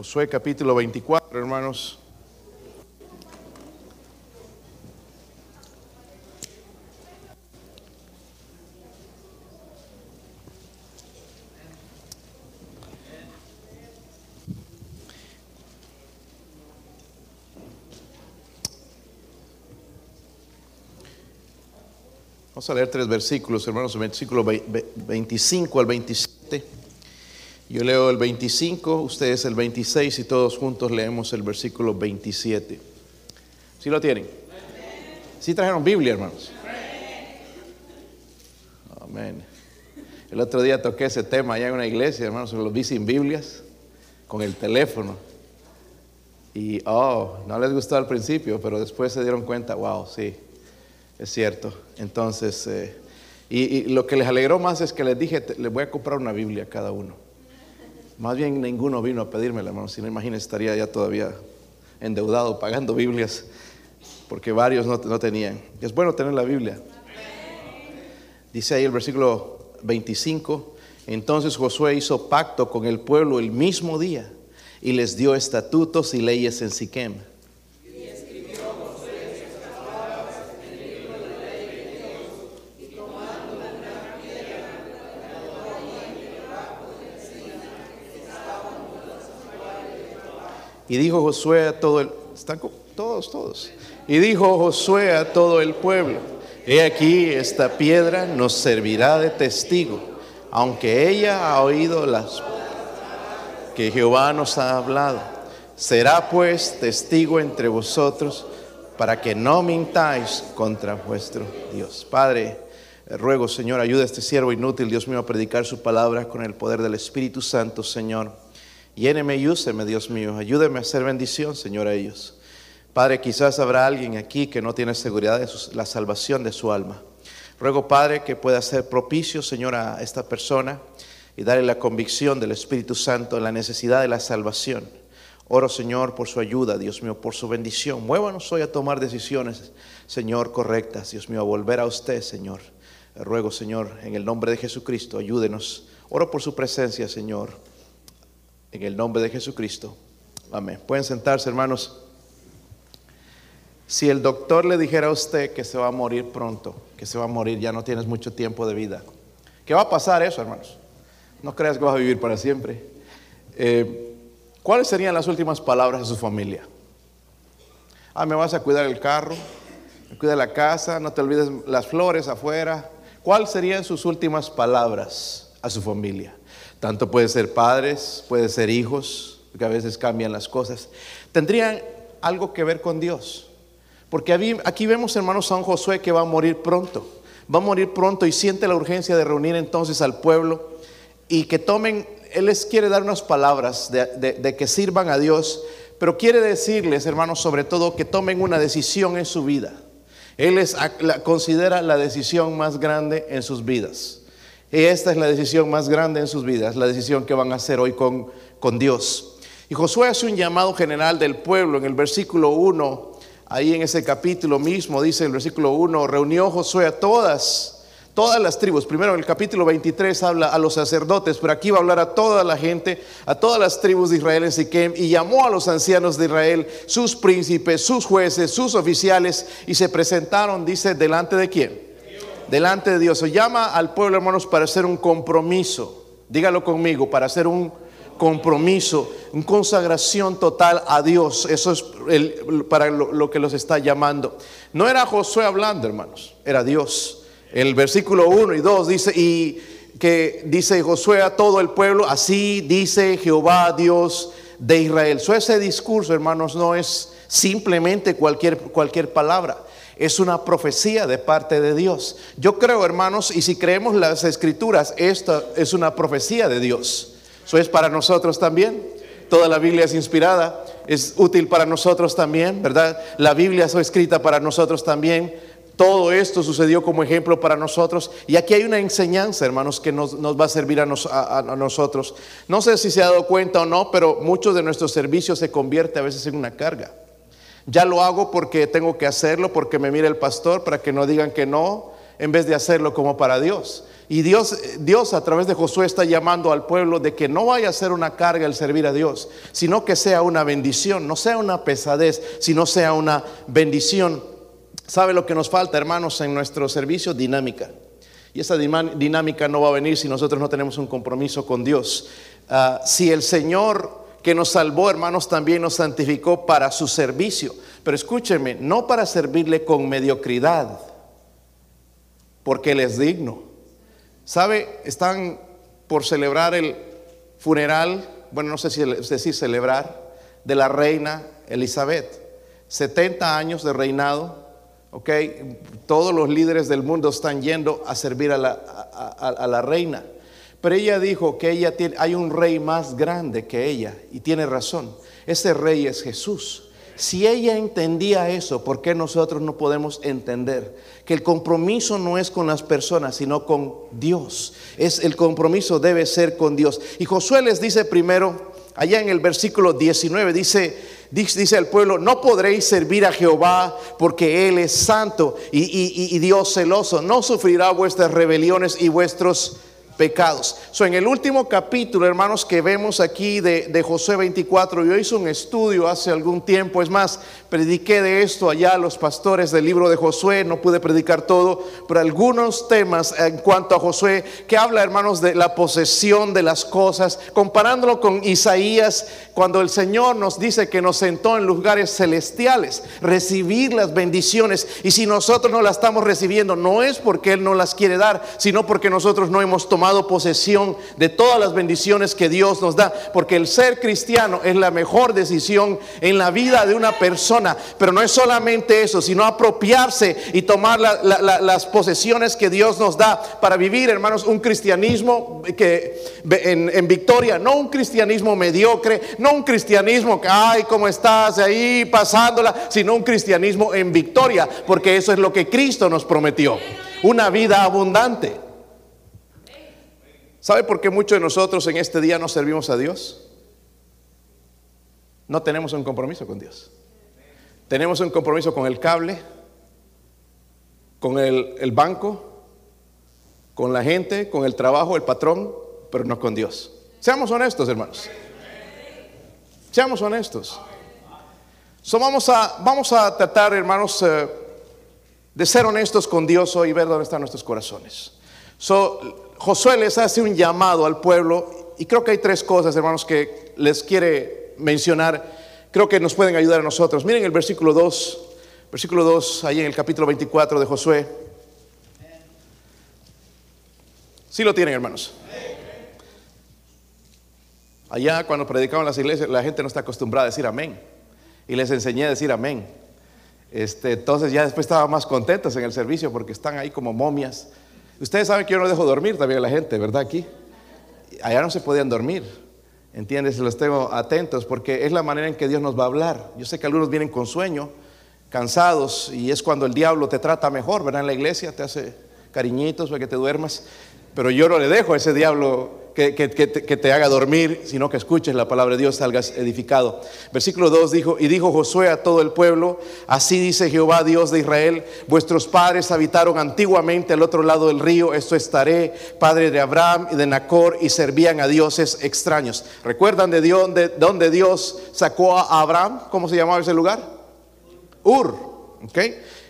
Josué capítulo 24, hermanos. Vamos a leer tres versículos, hermanos, versículo 25 al 27. Yo leo el 25, ustedes el 26 y todos juntos leemos el versículo 27. ¿Sí lo tienen? ¿Sí trajeron Biblia, hermanos? Amén. El otro día toqué ese tema allá en una iglesia, hermanos, los vi sin Biblias, con el teléfono. Y, oh, no les gustó al principio, pero después se dieron cuenta, wow, sí, es cierto. Entonces, eh, y, lo que les alegró más es que les dije, les voy a comprar una Biblia a cada uno. Más bien ninguno vino a pedírmela, hermano. Si no imagínense, estaría ya todavía endeudado pagando Biblias, porque varios no, no tenían. Es bueno tener la Biblia. Dice ahí el versículo 25, entonces Josué hizo pacto con el pueblo el mismo día y les dio estatutos y leyes en Siquem. Y dijo Josué a todo el, están todos, todos. Y dijo Josué a todo el pueblo, he aquí esta piedra nos servirá de testigo, aunque ella ha oído las que Jehová nos ha hablado. Será pues testigo entre vosotros para que no mintáis contra vuestro Dios. Padre, ruego, Señor, ayuda a este siervo inútil, Dios mío, a predicar su palabra con el poder del Espíritu Santo, Señor. Lléneme y úseme, Dios mío. Ayúdeme a hacer bendición, Señor, a ellos. Padre, quizás habrá alguien aquí que no tiene seguridad de la salvación de su alma. Ruego, Padre, que pueda ser propicio, Señor, a esta persona y darle la convicción del Espíritu Santo en la necesidad de la salvación. Oro, Señor, por su ayuda, Dios mío, por su bendición. Muévanos hoy a tomar decisiones, Señor, correctas, Dios mío, a volver a usted, Señor. Ruego, Señor, en el nombre de Jesucristo, ayúdenos. Oro por su presencia, Señor. En el nombre de Jesucristo. Amén. Pueden sentarse, hermanos. Si el doctor le dijera a usted que se va a morir pronto, que se va a morir, ya no tienes mucho tiempo de vida. ¿Qué va a pasar eso, hermanos? No creas que vas a vivir para siempre. Eh, ¿Cuáles serían las últimas palabras de su familia? Ah, me vas a cuidar el carro, me cuida la casa, no te olvides las flores afuera. ¿Cuáles serían sus últimas palabras a su familia? Tanto puede ser padres, puede ser hijos, porque a veces cambian las cosas. Tendrían algo que ver con Dios. Porque aquí vemos, hermanos, a un Josué que va a morir pronto. Va a morir pronto y siente la urgencia de reunir entonces al pueblo y que tomen, Él les quiere dar unas palabras de, que sirvan a Dios, pero quiere decirles, hermanos, sobre todo que tomen una decisión en su vida. Él les considera la decisión más grande en sus vidas. Y esta es la decisión más grande en sus vidas, la decisión que van a hacer hoy con, con Dios. Y Josué hace un llamado general del pueblo en el versículo 1, ahí en ese capítulo mismo, dice el versículo 1, reunió Josué a todas, todas las tribus. Primero en el capítulo 23 habla a los sacerdotes, pero aquí va a hablar a toda la gente, a todas las tribus de Israel en Siquem, y llamó a los ancianos de Israel, sus príncipes, sus jueces, sus oficiales, y se presentaron, dice, delante de quién? Delante de Dios. Se llama al pueblo, hermanos, para hacer un compromiso. Dígalo conmigo, para hacer un compromiso, una consagración total a Dios. Eso es para lo, que los está llamando. No era Josué hablando, hermanos, era Dios. El versículo 1 y 2 dice, y que dice Josué a todo el pueblo, así dice Jehová Dios de Israel. So, ese discurso, hermanos, no es simplemente cualquier, cualquier palabra es una profecía de parte de Dios. Yo creo, hermanos, y si creemos las escrituras, esta es una profecía de Dios. Eso es para nosotros también. Toda la Biblia es inspirada, es útil para nosotros también, ¿verdad? La Biblia es escrita para nosotros también. Todo esto sucedió como ejemplo para nosotros. Y aquí hay una enseñanza, hermanos, que nos, va a servir a, a, nosotros. No sé si se ha dado cuenta o no, pero muchos de nuestros servicios se convierte a veces en una carga. Ya lo hago porque tengo que hacerlo, porque me mira el pastor, para que no digan que no. en vez de hacerlo como para Dios. Y Dios, Dios a través de Josué está llamando al pueblo de que no vaya a ser una carga el servir a Dios, sino que sea una bendición, no sea una pesadez, sino sea una bendición. ¿Sabe lo que nos falta, hermanos, en nuestro servicio? Dinámica. Y esa dinámica no va a venir si nosotros no tenemos un compromiso con Dios. Ah, si el Señor que nos salvó, hermanos, también nos santificó para su servicio. Pero escúcheme, no para servirle con mediocridad, porque Él es digno. ¿Sabe? Están por celebrar el funeral, bueno, no sé si decir celebrar, de la reina Elizabeth. 70 años de reinado, ¿ok? Todos los líderes del mundo están yendo a servir a la reina. Pero ella dijo que ella tiene, hay un rey más grande que ella y tiene razón. Ese rey es Jesús. Si ella entendía eso, ¿por qué nosotros no podemos entender que el compromiso no es con las personas, sino con Dios? Es el compromiso debe ser con Dios. Y Josué les dice primero, allá en el versículo 19 dice, dice al pueblo, no podréis servir a Jehová porque Él es santo y, y Dios celoso, no sufrirá vuestras rebeliones y vuestros pecados. So, en el último capítulo, hermanos, que vemos aquí de, de José 24, yo hice un estudio hace algún tiempo, es más, prediqué de esto allá a los pastores del libro de Josué, no pude predicar todo, pero algunos temas en cuanto a Josué, que habla, hermanos, de la posesión de las cosas, comparándolo con Isaías, cuando el Señor nos dice que nos sentó en lugares celestiales, recibir las bendiciones, y si nosotros no las estamos recibiendo, no es porque Él no las quiere dar, sino porque nosotros no hemos tomado posesión de todas las bendiciones que Dios nos da, porque el ser cristiano es la mejor decisión en la vida de una persona, pero no es solamente eso, sino apropiarse y tomar las posesiones que Dios nos da para vivir, hermanos, un cristianismo que en, en victoria, no un cristianismo mediocre, no un cristianismo que, ay, ¿cómo estás ahí pasándola? Sino un cristianismo en victoria, porque eso es lo que Cristo nos prometió, una vida abundante. ¿Sabe por qué muchos de nosotros en este día no servimos a Dios? No tenemos un compromiso con Dios. Tenemos un compromiso con el cable, con el, banco, con la gente, con el trabajo, el patrón, pero no con Dios. Seamos honestos, hermanos. Seamos honestos. vamos, a, vamos a tratar, hermanos, eh, de ser honestos con Dios hoy y ver dónde están nuestros corazones. So, Josué les hace un llamado al pueblo y creo que hay tres cosas, hermanos, que les quiere mencionar. Creo que nos pueden ayudar a nosotros. Miren el versículo 2, versículo 2, ahí en el capítulo 24 de Josué. Sí lo tienen, hermanos. Allá cuando predicaban las iglesias, la gente no está acostumbrada a decir amén. Y les enseñé a decir amén. Este, entonces ya después estaban más contentos en el servicio porque están ahí como momias Ustedes saben que yo no dejo dormir también a la gente, ¿verdad? Aquí. Allá no se podían dormir. ¿Entiendes? Los tengo atentos porque es la manera en que Dios nos va a hablar. Yo sé que algunos vienen con sueño, cansados, y es cuando el diablo te trata mejor, ¿verdad? En la iglesia te hace cariñitos para que te duermas. Pero yo no le dejo a ese diablo que, te haga dormir, sino que escuches la palabra de Dios, salgas edificado. Versículo 2 dijo, y dijo Josué a todo el pueblo, así dice Jehová Dios de Israel, vuestros padres habitaron antiguamente al otro lado del río, esto estaré, padre de Abraham y de Nacor, y servían a dioses extraños. ¿Recuerdan de Dios, de dónde Dios sacó a Abraham? ¿Cómo se llamaba ese lugar? Ur, ¿ok?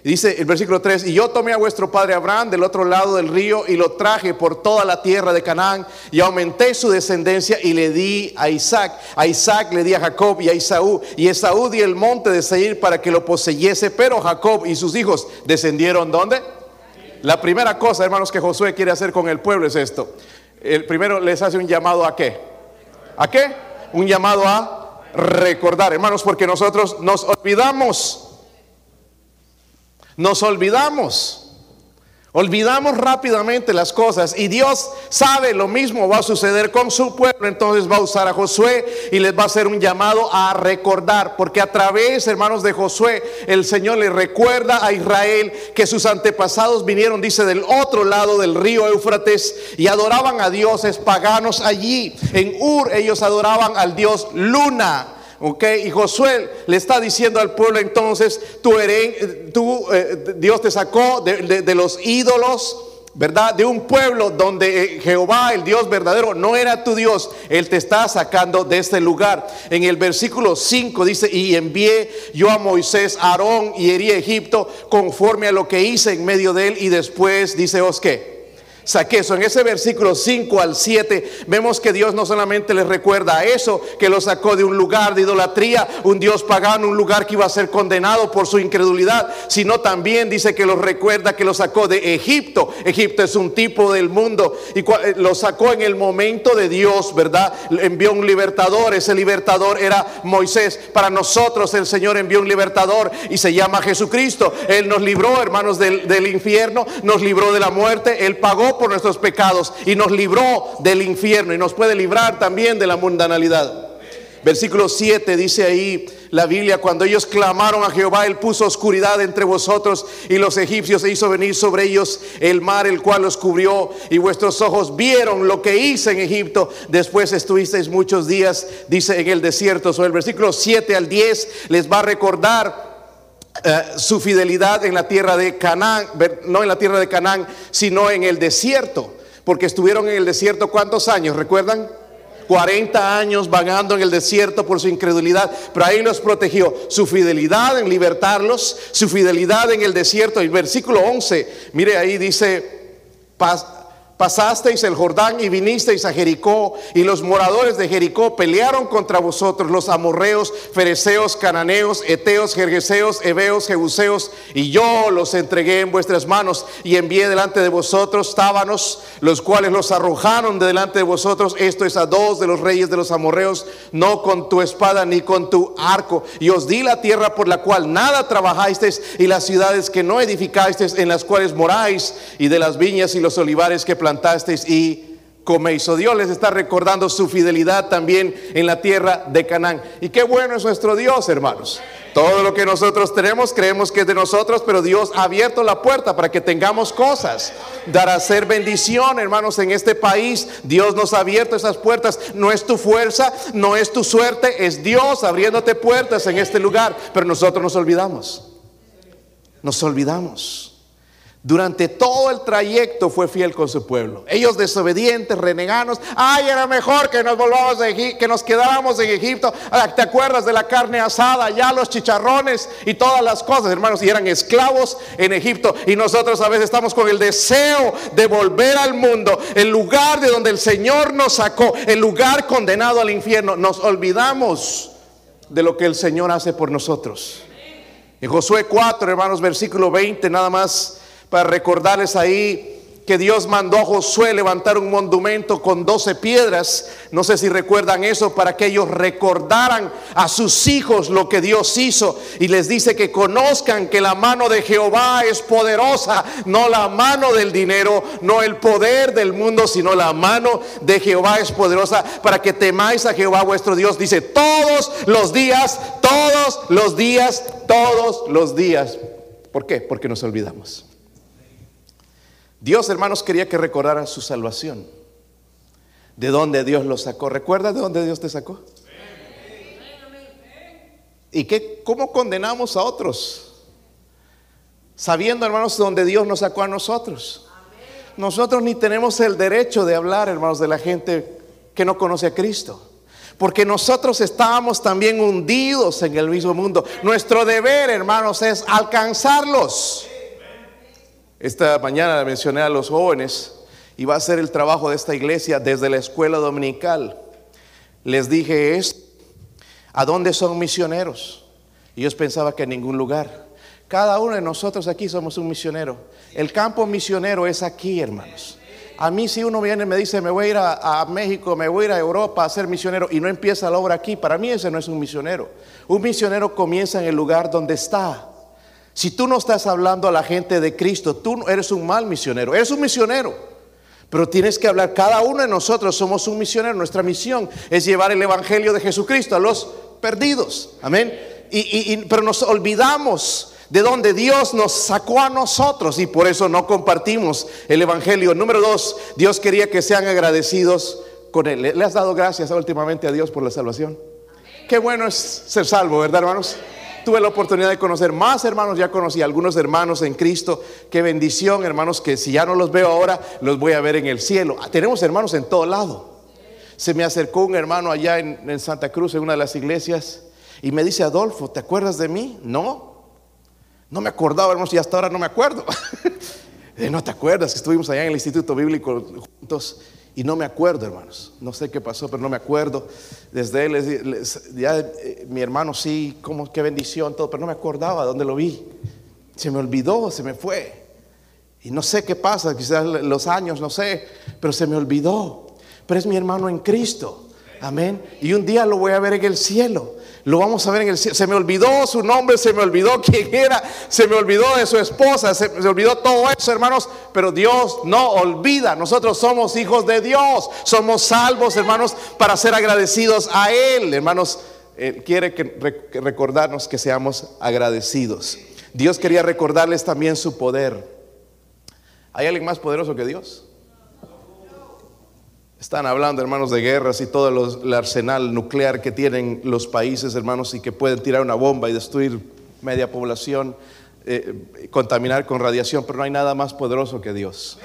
Dice el versículo 3, y yo tomé a vuestro padre Abraham del otro lado del río y lo traje por toda la tierra de Canaán y aumenté su descendencia y le di a Isaac. A Isaac le di a Jacob y a Esaú. Y Esaú di el monte de Seir para que lo poseyese, pero Jacob y sus hijos descendieron ¿dónde? La primera cosa, hermanos, que Josué quiere hacer con el pueblo es esto. El primero les hace un llamado a qué? ¿A qué? Un llamado a recordar, hermanos, porque nosotros nos olvidamos nos olvidamos. Olvidamos rápidamente las cosas y Dios sabe lo mismo va a suceder con su pueblo. Entonces va a usar a Josué y les va a hacer un llamado a recordar. Porque a través, hermanos de Josué, el Señor le recuerda a Israel que sus antepasados vinieron, dice, del otro lado del río Éufrates y adoraban a dioses paganos allí. En Ur ellos adoraban al dios Luna ¿ok? Y Josué le está diciendo al pueblo entonces, tú, eres, tú eh, Dios te sacó de, de los ídolos, ¿verdad? De un pueblo donde eh, Jehová, el Dios verdadero, no era tu Dios. Él te está sacando de este lugar. En el versículo 5 dice, y envié yo a Moisés, Aarón y herí Egipto conforme a lo que hice en medio de él. Y después dice, os que saqué eso. En ese versículo 5 al 7 vemos que Dios no solamente les recuerda a eso, que lo sacó de un lugar de idolatría, un Dios pagano, un lugar que iba a ser condenado por su incredulidad, sino también dice que los recuerda que lo sacó de Egipto. Egipto es un tipo del mundo y eh, lo sacó en el momento de Dios, ¿verdad? Envió un libertador, ese libertador era Moisés. Para nosotros el Señor envió un libertador y se llama Jesucristo. Él nos libró, hermanos, del, del infierno, nos libró de la muerte, Él pagó por nuestros pecados y nos libró del infierno y nos puede librar también de la mundanalidad. Versículo 7 dice ahí la Biblia, cuando ellos clamaron a Jehová, Él puso oscuridad entre vosotros y los egipcios e hizo venir sobre ellos el mar, el cual los cubrió y vuestros ojos vieron lo que hice en Egipto. Después estuvisteis muchos días, dice en el desierto. Sobre el versículo 7 al 10 les va a recordar eh, su fidelidad en la tierra de Canaán, no en la tierra de Canaán, sino en el desierto, porque estuvieron en el desierto cuántos años, ¿recuerdan? 40 años vagando en el desierto por su incredulidad, pero ahí los protegió. Su fidelidad en libertarlos, su fidelidad en el desierto. El versículo 11, mire ahí dice, paz, pasasteis el Jordán y vinisteis a Jericó, y los moradores de Jericó pelearon contra vosotros, los amorreos, fereceos, cananeos, eteos, jergeseos, heveos, jebuseos, y yo los entregué en vuestras manos y envié delante de vosotros tábanos, los cuales los arrojaron de delante de vosotros. Esto es a dos de los reyes de los amorreos, no con tu espada ni con tu arco. Y os di la tierra por la cual nada trabajasteis, y las ciudades que no edificasteis, en las cuales moráis, y de las viñas y los olivares que plantasteis y coméis. O Dios les está recordando su fidelidad también en la tierra de Canaán. Y qué bueno es nuestro Dios, hermanos. Todo lo que nosotros tenemos creemos que es de nosotros, pero Dios ha abierto la puerta para que tengamos cosas. Dar a ser bendición, hermanos, en este país. Dios nos ha abierto esas puertas. No es tu fuerza, no es tu suerte, es Dios abriéndote puertas en este lugar. Pero nosotros nos olvidamos. Nos olvidamos. Durante todo el trayecto fue fiel con su pueblo. Ellos desobedientes, reneganos. Ay, era mejor que nos volvamos que nos quedáramos en Egipto. ¿Te acuerdas de la carne asada, ya los chicharrones y todas las cosas, hermanos? Y eran esclavos en Egipto. Y nosotros a veces estamos con el deseo de volver al mundo, el lugar de donde el Señor nos sacó, el lugar condenado al infierno. Nos olvidamos de lo que el Señor hace por nosotros. En Josué 4, hermanos, versículo 20, nada más para recordarles ahí que Dios mandó a Josué levantar un monumento con doce piedras. No sé si recuerdan eso, para que ellos recordaran a sus hijos lo que Dios hizo. Y les dice que conozcan que la mano de Jehová es poderosa, no la mano del dinero, no el poder del mundo, sino la mano de Jehová es poderosa, para que temáis a Jehová vuestro Dios. Dice, todos los días, todos los días, todos los días. ¿Por qué? Porque nos olvidamos. Dios, hermanos, quería que recordaran su salvación. ¿De dónde Dios los sacó? ¿Recuerdas de dónde Dios te sacó? ¿Y qué, cómo condenamos a otros? Sabiendo, hermanos, dónde Dios nos sacó a nosotros. Nosotros ni tenemos el derecho de hablar, hermanos, de la gente que no conoce a Cristo. Porque nosotros estábamos también hundidos en el mismo mundo. Nuestro deber, hermanos, es alcanzarlos. Esta mañana mencioné a los jóvenes y va a ser el trabajo de esta iglesia desde la escuela dominical. Les dije es, ¿a dónde son misioneros? Y ellos pensaban que en ningún lugar. Cada uno de nosotros aquí somos un misionero. El campo misionero es aquí, hermanos. A mí si uno viene y me dice, me voy a ir a, a, México, me voy a ir a Europa a ser misionero y no empieza la obra aquí, para mí ese no es un misionero. Un misionero comienza en el lugar donde está. Si tú no estás hablando a la gente de Cristo, tú eres un mal misionero. Eres un misionero. Pero tienes que hablar, cada uno de nosotros somos un misionero. Nuestra misión es llevar el Evangelio de Jesucristo a los perdidos. Amén. Y, pero nos olvidamos de donde Dios nos sacó a nosotros y por eso no compartimos el Evangelio. Número dos, Dios quería que sean agradecidos con Él. ¿Le has dado gracias últimamente a Dios por la salvación? Qué bueno es ser salvo, ¿verdad, hermanos? Tuve la oportunidad de conocer más hermanos, ya conocí algunos hermanos en Cristo. Qué bendición, hermanos, que si ya no los veo ahora, los voy a ver en el cielo. Ah, tenemos hermanos en todo lado. Se me acercó un hermano allá en, Santa Cruz, en una de las iglesias, y me dice, Adolfo, ¿te acuerdas de mí? No, no me acordaba, hermanos, y hasta ahora no me acuerdo. no te acuerdas que estuvimos allá en el Instituto Bíblico juntos y no me acuerdo, hermanos. No sé qué pasó, pero no me acuerdo. Desde él, ya eh, mi hermano sí, como qué bendición, todo, pero no me acordaba dónde lo vi. Se me olvidó, se me fue. Y no sé qué pasa, quizás los años, no sé, pero se me olvidó. Pero es mi hermano en Cristo. Amén. Y un día lo voy a ver en el cielo. Lo vamos a ver en el cielo. Se me olvidó su nombre, se me olvidó quién era, se me olvidó de su esposa, se me olvidó todo eso, hermanos. Pero Dios no olvida. Nosotros somos hijos de Dios. Somos salvos, hermanos, para ser agradecidos a Él. Hermanos, Él quiere que, recordarnos que seamos agradecidos. Dios quería recordarles también su poder. ¿Hay alguien más poderoso que Dios? Están hablando, hermanos, de guerras y todo el arsenal nuclear que tienen los países, hermanos, y que pueden tirar una bomba y destruir media población, eh, contaminar con radiación, pero no hay nada más poderoso que Dios.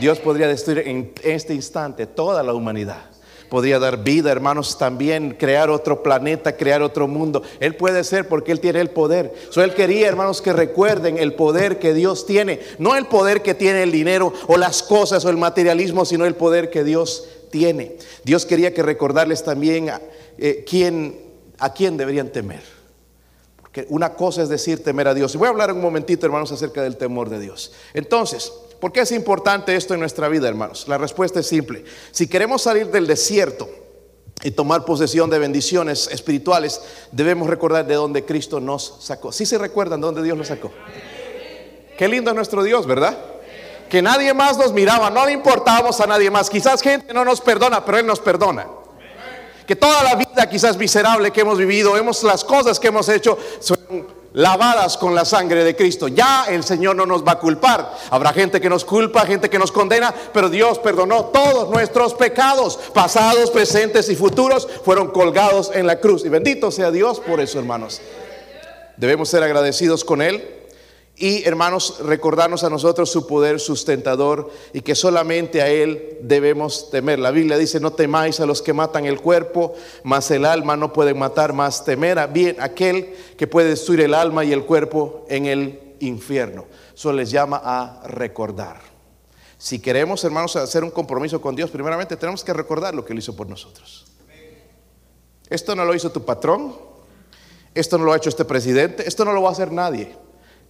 Dios podría destruir en este instante toda la humanidad. Podría dar vida, hermanos, también crear otro planeta, crear otro mundo. Él puede ser porque Él tiene el poder. So, él quería, hermanos, que recuerden el poder que Dios tiene. No el poder que tiene el dinero o las cosas o el materialismo, sino el poder que Dios tiene. Dios quería que recordarles también a, eh, quién, a quién deberían temer. Porque una cosa es decir temer a Dios. Y voy a hablar un momentito, hermanos, acerca del temor de Dios. Entonces, ¿por qué es importante esto en nuestra vida, hermanos? La respuesta es simple. Si queremos salir del desierto y tomar posesión de bendiciones espirituales, debemos recordar de dónde Cristo nos sacó. Si se recuerdan de dónde Dios nos sacó? Qué lindo es nuestro Dios, ¿verdad? Que nadie más nos miraba, no le importábamos a nadie más. Quizás gente no nos perdona, pero Él nos perdona. Que toda la vida quizás miserable que hemos vivido, hemos las cosas que hemos hecho son lavadas con la sangre de Cristo. Ya el Señor no nos va a culpar. Habrá gente que nos culpa, gente que nos condena, pero Dios perdonó todos nuestros pecados, pasados, presentes y futuros, fueron colgados en la cruz. Y bendito sea Dios por eso, hermanos. Debemos ser agradecidos con Él y hermanos, recordarnos a nosotros su poder sustentador y que solamente a Él debemos temer. La Biblia dice, no temáis a los que matan el cuerpo, mas el alma no puede matar, más temer a bien aquel que puede destruir el alma y el cuerpo en el infierno. Eso les llama a recordar. Si queremos, hermanos, hacer un compromiso con Dios, primeramente tenemos que recordar lo que Él hizo por nosotros. Esto no lo hizo tu patrón, esto no lo ha hecho este presidente, esto no lo va a hacer nadie.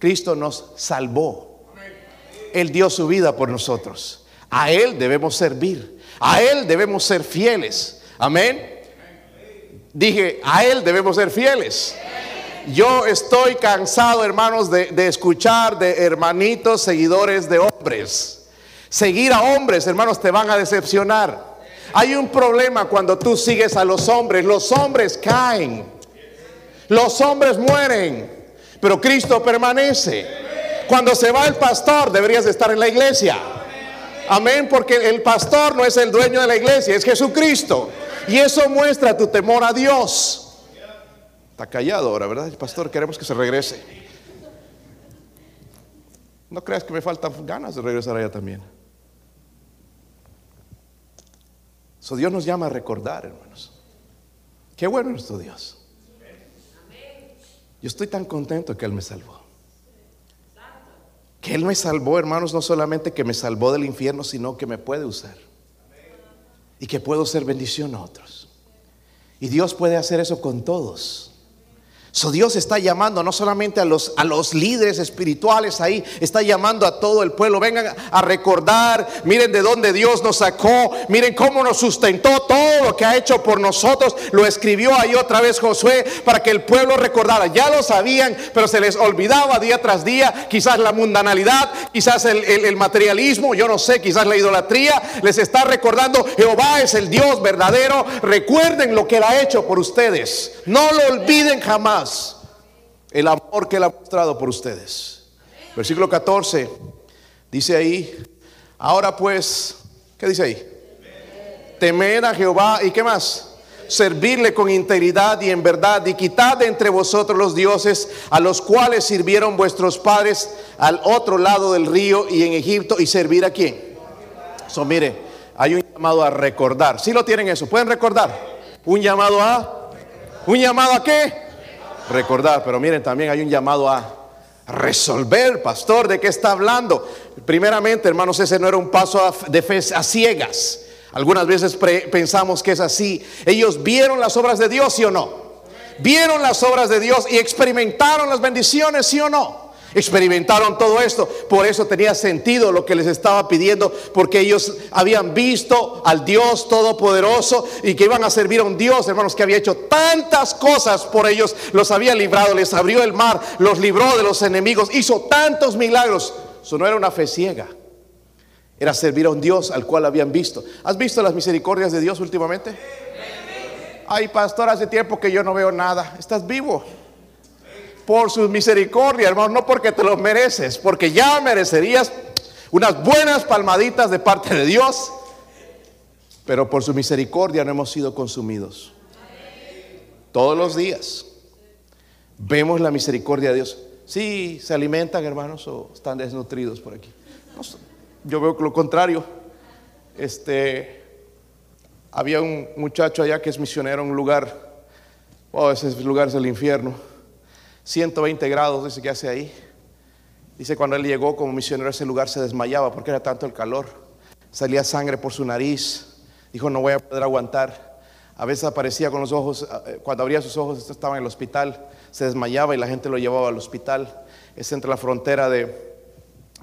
Cristo nos salvó. Él dio su vida por nosotros. A Él debemos servir. A Él debemos ser fieles. Amén. Dije, a Él debemos ser fieles. Yo estoy cansado, hermanos, de, de, escuchar de hermanitos seguidores de hombres. Seguir a hombres, hermanos, te van a decepcionar. Hay un problema cuando tú sigues a los hombres. Los hombres caen. Los hombres mueren pero Cristo permanece. Cuando se va el pastor, deberías de estar en la iglesia. Amén, porque el pastor no es el dueño de la iglesia, es Jesucristo. Y eso muestra tu temor a Dios. Está callado ahora, ¿verdad? El pastor, queremos que se regrese. No creas que me faltan ganas de regresar allá también. So Dios nos llama a recordar, hermanos. Qué bueno es nuestro Dios. Yo estoy tan contento que Él me salvó. Que Él me salvó, hermanos, no solamente que me salvó del infierno, sino que me puede usar. Y que puedo ser bendición a otros. Y Dios puede hacer eso con todos. Dios está llamando no solamente a los, a los líderes espirituales ahí, está llamando a todo el pueblo. Vengan a recordar, miren de dónde Dios nos sacó, miren cómo nos sustentó, todo lo que ha hecho por nosotros. Lo escribió ahí otra vez Josué para que el pueblo recordara. Ya lo sabían, pero se les olvidaba día tras día. Quizás la mundanalidad, quizás el, el materialismo, yo no sé, quizás la idolatría. Les está recordando, Jehová es el Dios verdadero. Recuerden lo que Él ha hecho por ustedes. No lo olviden jamás el amor que Él ha mostrado por ustedes. Versículo 14 dice ahí, ahora pues, ¿qué dice ahí? Temer a Jehová y qué más? servirle con integridad y en verdad, y quitad de entre vosotros los dioses a los cuales sirvieron vuestros padres al otro lado del río y en Egipto, y servir a quién. So, mire, hay un llamado a recordar. Si lo tienen eso, pueden recordar. Un llamado a, un llamado a qué? Recordar, pero miren, también hay un llamado a resolver, pastor, ¿de qué está hablando? Primeramente, hermanos, ese no era un paso de fe a ciegas. Algunas veces pensamos que es así. Ellos vieron las obras de Dios, sí o no. Vieron las obras de Dios y experimentaron las bendiciones, sí o no. Experimentaron todo esto. Por eso tenía sentido lo que les estaba pidiendo, porque ellos habían visto al Dios Todopoderoso y que iban a servir a un Dios, hermanos, que había hecho tantas cosas por ellos, los había librado, les abrió el mar, los libró de los enemigos, hizo tantos milagros. Eso no era una fe ciega, era servir a un Dios al cual habían visto. ¿Has visto las misericordias de Dios últimamente? Ay, pastor, hace tiempo que yo no veo nada. Estás vivo por su misericordia, hermano, no porque te lo mereces, porque ya merecerías unas buenas palmaditas de parte de Dios, pero por su misericordia no hemos sido consumidos. Todos los días vemos la misericordia de Dios. Sí, se alimentan, hermanos, o están desnutridos por aquí. yo veo lo contrario. Este, había un muchacho allá que es misionero en un lugar, oh, ese lugar es el infierno 120 grados, dice que hace ahí. Dice cuando él llegó como misionero a ese lugar se desmayaba porque era tanto el calor. Salía sangre por su nariz. Dijo, no voy a poder aguantar. A veces aparecía con los ojos, eh, cuando abría sus ojos, estaba en el hospital, se desmayaba y la gente lo llevaba al hospital. Es entre la frontera de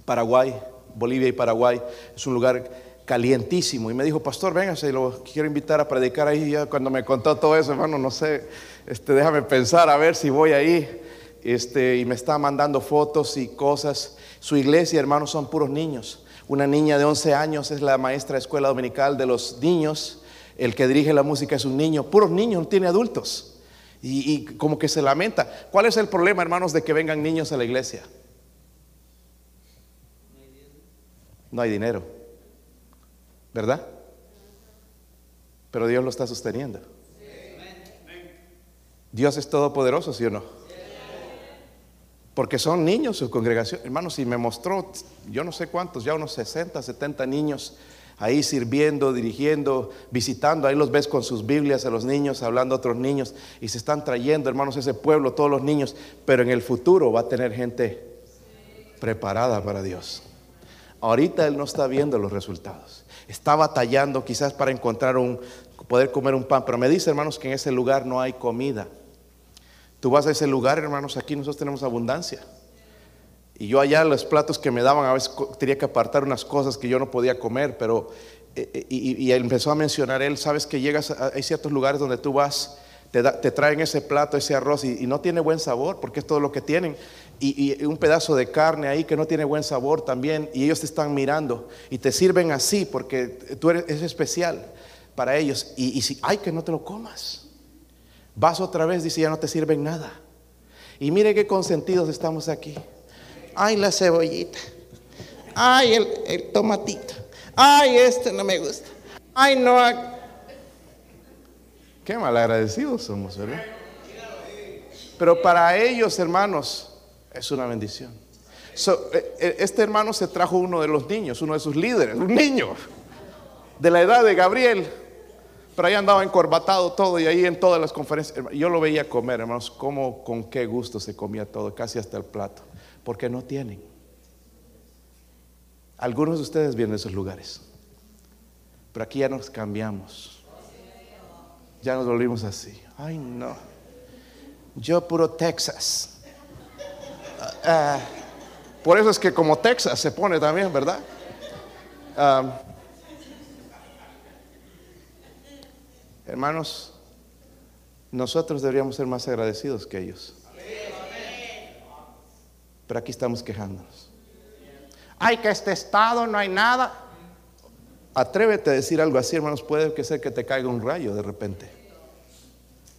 Paraguay, Bolivia y Paraguay. Es un lugar calientísimo. Y me dijo, pastor, véngase, lo quiero invitar a predicar ahí. Ya cuando me contó todo eso, hermano, no sé, este, déjame pensar a ver si voy ahí este, y me está mandando fotos y cosas. Su iglesia, hermanos, son puros niños. Una niña de 11 años es la maestra de escuela dominical de los niños. El que dirige la música es un niño. Puros niños, no tiene adultos. Y, y como que se lamenta. ¿Cuál es el problema, hermanos, de que vengan niños a la iglesia? No hay dinero. ¿Verdad? Pero Dios lo está sosteniendo. Dios es todopoderoso, ¿sí o no? Porque son niños su congregación. Hermanos, y me mostró, yo no sé cuántos, ya unos 60, 70 niños ahí sirviendo, dirigiendo, visitando. Ahí los ves con sus Biblias a los niños, hablando a otros niños. Y se están trayendo, hermanos, ese pueblo, todos los niños. Pero en el futuro va a tener gente preparada para Dios. Ahorita Él no está viendo los resultados. Está batallando quizás para encontrar un, poder comer un pan. Pero me dice, hermanos, que en ese lugar no hay comida. Tú vas a ese lugar, hermanos, aquí nosotros tenemos abundancia. Y yo allá los platos que me daban, a veces tenía que apartar unas cosas que yo no podía comer, pero eh, eh, y, empezó a mencionar él, sabes que llegas, a, hay ciertos lugares donde tú vas, te, traen ese plato, ese arroz y, no tiene buen sabor, porque es todo lo que tienen. Y, un pedazo de carne ahí que no tiene buen sabor también, y ellos te están mirando y te sirven así, porque tú eres es especial para ellos. Y si, ay, que no te lo comas. Vas otra vez, dice, ya no te sirven nada. Y mire qué consentidos estamos aquí. Ay, la cebollita. Ay, el, tomatito. Ay, este no me gusta. Ay, no. Qué malagradecidos somos, ¿verdad? Pero para ellos, hermanos, es una bendición. Eh, eh, este hermano se trajo uno de los niños, uno de sus líderes, un niño de la edad de Gabriel. Pero ahí andaba encorbatado todo y ahí en todas las conferencias, yo lo veía comer, hermanos, como con qué gusto se comía todo, casi hasta el plato, porque no tienen. Algunos de ustedes vienen de esos lugares, pero aquí ya nos cambiamos. Ya nos volvimos así. Ay, no. Yo puro Texas. Ah, por eso es que como Texas se pone también, ¿verdad? Ah, Hermanos, nosotros deberíamos ser más agradecidos que ellos. Pero aquí estamos quejándonos. Ay, que este estado no hay nada. Atrévete a decir algo así, hermanos. Puede que sea que te caiga un rayo de repente.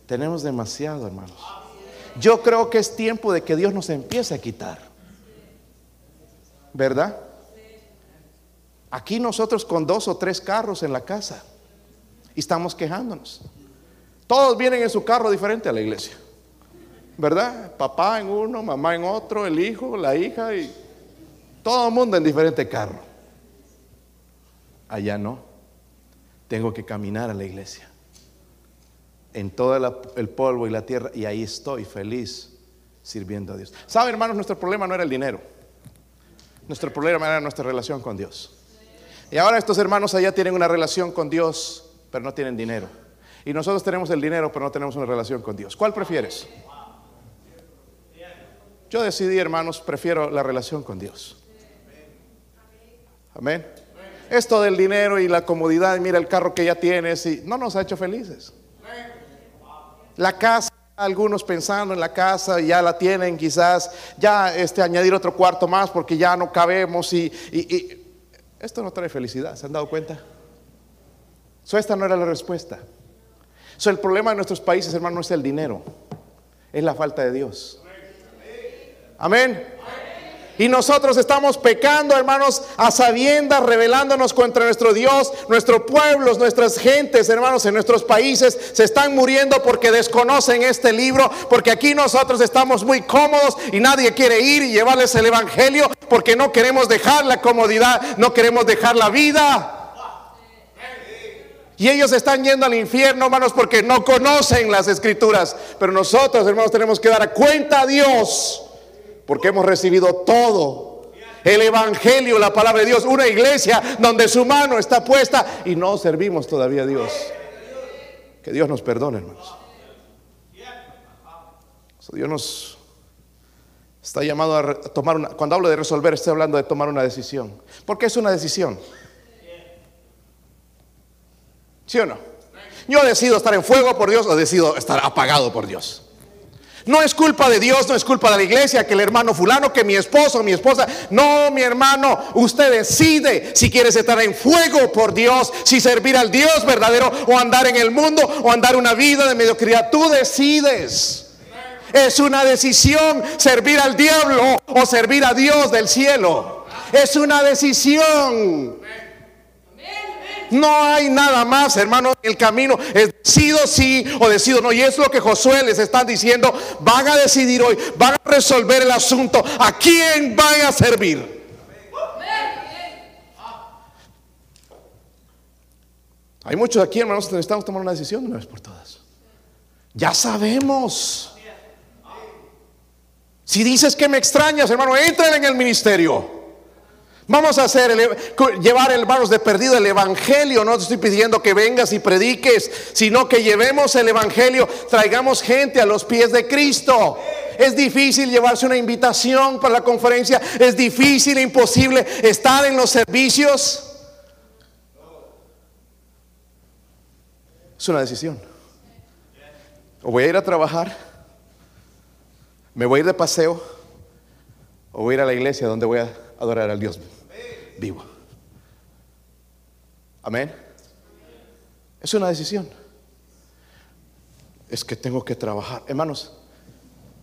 Tenemos demasiado, hermanos. Yo creo que es tiempo de que Dios nos empiece a quitar. ¿Verdad? Aquí nosotros con dos o tres carros en la casa y estamos quejándonos. Todos vienen en su carro diferente a la iglesia. ¿Verdad? Papá en uno, mamá en otro, el hijo, la hija y todo el mundo en diferente carro. Allá no. Tengo que caminar a la iglesia. En todo el polvo y la tierra y ahí estoy feliz sirviendo a Dios. ¿Sabe, hermanos? Nuestro problema no era el dinero. Nuestro problema era nuestra relación con Dios. Y ahora estos hermanos allá tienen una relación con Dios, pero no tienen dinero. Y nosotros tenemos el dinero, pero no tenemos una relación con Dios. ¿Cuál prefieres? Yo decidí, hermanos, prefiero la relación con Dios. Amén. Esto del dinero y la comodidad, mira el carro que ya tienes, y no nos ha hecho felices. La casa, algunos pensando en la casa, ya la tienen quizás, ya este, añadir otro cuarto más porque ya no cabemos y, esto no trae felicidad, ¿se han dado cuenta? So, esta no era la respuesta. So, el problema de nuestros países, hermano, no es el dinero, es la falta de Dios. Amén. Y nosotros estamos pecando, hermanos, a sabiendas, revelándonos contra nuestro Dios, nuestros pueblos, nuestras gentes, hermanos, en nuestros países se están muriendo porque desconocen este libro, porque aquí nosotros estamos muy cómodos y nadie quiere ir y llevarles el Evangelio porque no queremos dejar la comodidad, no queremos dejar la vida. Y ellos están yendo al infierno, hermanos, porque no conocen las escrituras. Pero nosotros, hermanos, tenemos que dar cuenta a Dios porque hemos recibido todo. El Evangelio, la palabra de Dios, una iglesia donde su mano está puesta y no servimos todavía a Dios. Que Dios nos perdone, hermanos. Dios nos está llamado a tomar una, cuando hablo de resolver, estoy hablando de tomar una decisión. Porque es una decisión. ¿Sí o no? Yo decido estar en fuego por Dios o decido estar apagado por Dios. No es culpa de Dios, no es culpa de la iglesia, que el hermano fulano, que mi esposo, mi esposa. No, mi hermano, usted decide si quieres estar en fuego por Dios, si servir al Dios verdadero o andar en el mundo o andar una vida de mediocridad. Tú decides. Es una decisión servir al diablo o servir a Dios del cielo. Es una decisión. No hay nada más, hermano. El camino es decido sí o decido no. Y es lo que Josué les está diciendo. Van a decidir hoy, van a resolver el asunto. ¿A quién van a servir? Hay muchos aquí, hermanos, que necesitamos tomar una decisión una vez por todas. Ya sabemos. Si dices que me extrañas, hermano, entra en el ministerio. Vamos a hacer, llevar hermanos de perdido el Evangelio. No te estoy pidiendo que vengas y prediques, sino que llevemos el Evangelio, traigamos gente a los pies de Cristo. Es difícil llevarse una invitación para la conferencia, es difícil, imposible estar en los servicios. Es una decisión. O voy a ir a trabajar, me voy a ir de paseo, o voy a ir a la iglesia donde voy a adorar al Dios vivo. Amén. Es una decisión. Es que tengo que trabajar. Hermanos,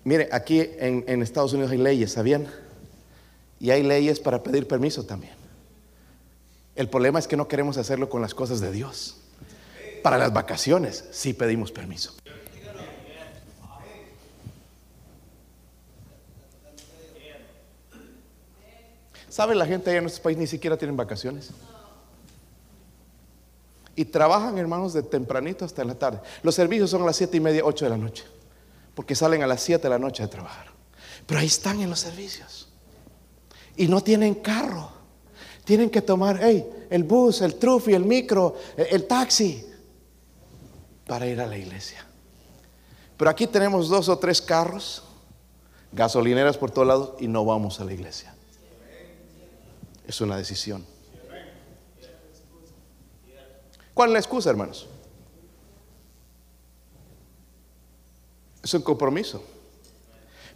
mire, aquí en, en Estados Unidos hay leyes, ¿sabían? Y hay leyes para pedir permiso también. El problema es que no queremos hacerlo con las cosas de Dios. Para las vacaciones sí pedimos permiso. ¿Sabe la gente allá en nuestro país ni siquiera tienen vacaciones? Y trabajan, hermanos, de tempranito hasta la tarde. Los servicios son a las siete y media, ocho de la noche. Porque salen a las siete de la noche de trabajar. Pero ahí están en los servicios. Y no tienen carro. Tienen que tomar el bus, el trufi, el micro, el taxi para ir a la iglesia. Pero aquí tenemos dos o tres carros, gasolineras por todos lados y no vamos a la iglesia. Es una decisión. ¿Cuál es la excusa, hermanos? Es un compromiso.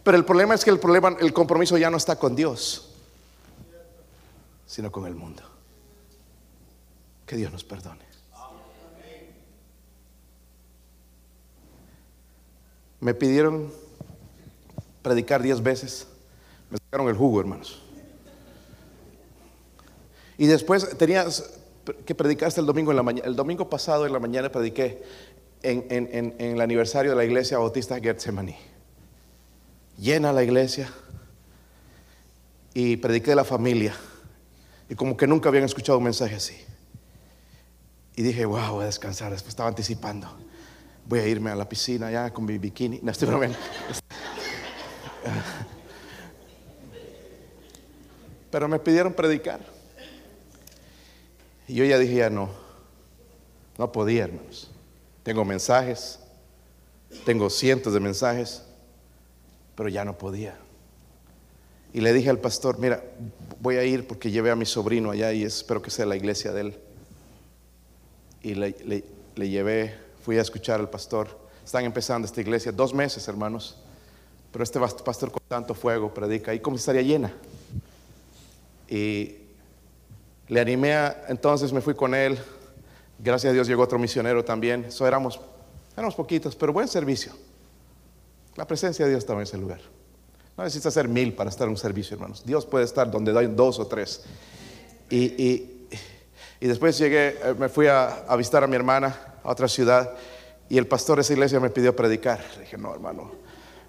Pero el problema es que el problema, el compromiso ya no está con Dios, sino con el mundo. Que Dios nos perdone. Me pidieron predicar diez veces. Me sacaron el jugo, hermanos. Y después tenías que predicar hasta el domingo en la mañana. El domingo pasado en la mañana prediqué en el aniversario de la iglesia bautista Getsemaní. Llena la iglesia y prediqué de la familia. Y como que nunca habían escuchado un mensaje así. Y dije, wow, voy a descansar. Después estaba anticipando. Voy a irme a la piscina ya con mi bikini. No estoy bromeando. Pero me pidieron predicar. Y yo ya dije, ya no. No podía, hermanos. Tengo mensajes. Tengo cientos de mensajes. Pero ya no podía. Y le dije al pastor, mira, voy a ir porque llevé a mi sobrino allá y espero que sea la iglesia de él. Y le, le- le llevé, fui a escuchar al pastor. Están empezando esta iglesia, dos meses, hermanos. Pero este pastor con tanto fuego predica. ¿Y cómo estaría llena? Y le animé, a- entonces me fui con él. Gracias a Dios llegó otro misionero también. Eso éramos, éramos poquitos, pero buen servicio. La presencia de Dios estaba en ese lugar. No necesita ser mil para estar en un servicio, hermanos. Dios puede estar donde hay dos o tres. Y, y- y después llegué, eh, me fui a, a visitar a mi hermana a otra ciudad y el pastor de esa iglesia me pidió predicar. Le dije, no, hermano,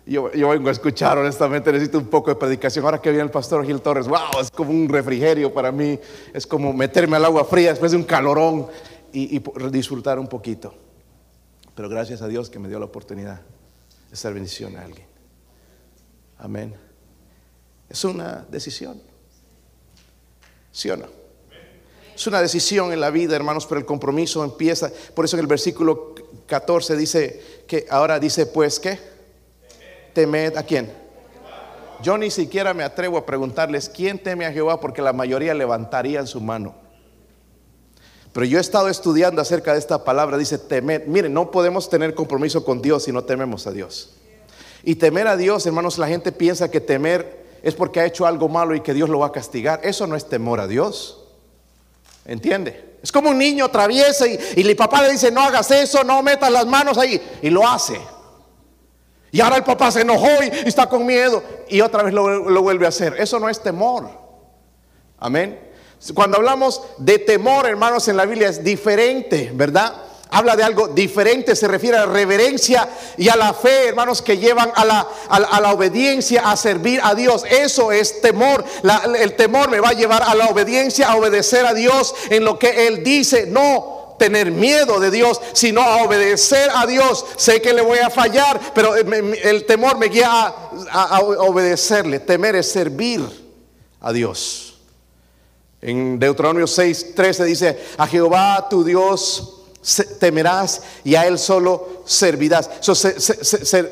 yo, yo vengo a escuchar, honestamente necesito un poco de predicación. Ahora que viene el pastor Gil Torres, wow, es como un refrigerio para mí, es como meterme al agua fría después de un calorón y, disfrutar un poquito. Pero gracias a Dios que me dio la oportunidad de ser bendición a alguien. Amén. Es una decisión. ¿Sí o no? Es una decisión en la vida, hermanos, pero el compromiso empieza. Por eso en el versículo 14 dice que ahora dice, pues, ¿qué? Temed a quién. Yo ni siquiera me atrevo a preguntarles quién teme a Jehová porque la mayoría levantarían su mano. Pero yo he estado estudiando acerca de esta palabra, dice temed. Miren, no podemos tener compromiso con Dios si no tememos a Dios. Y temer a Dios, hermanos, la gente piensa que temer es porque ha hecho algo malo y que Dios lo va a castigar. Eso no es temor a Dios. ¿Entiende? Es como un niño traviesa y, y el papá le dice, no hagas eso, no metas las manos ahí. Y lo hace. Y ahora el papá se enojó y, está con miedo. Y otra vez lo, lo vuelve a hacer. Eso no es temor. Amén. Cuando hablamos de temor, hermanos, en la Biblia es diferente, ¿verdad? Habla de algo diferente, se refiere a reverencia y a la fe, hermanos, que llevan a la, a la- obediencia, a servir a Dios. Eso es temor. El temor me va a llevar a la obediencia, a obedecer a Dios en lo que Él dice. No tener miedo de Dios, sino a obedecer a Dios. Sé que le voy a fallar, pero me- el temor me guía a, a- obedecerle. Temer es servir a Dios. En Deuteronomio 6, 13 dice, a Jehová tu Dios temerás y a Él solo servirás. So,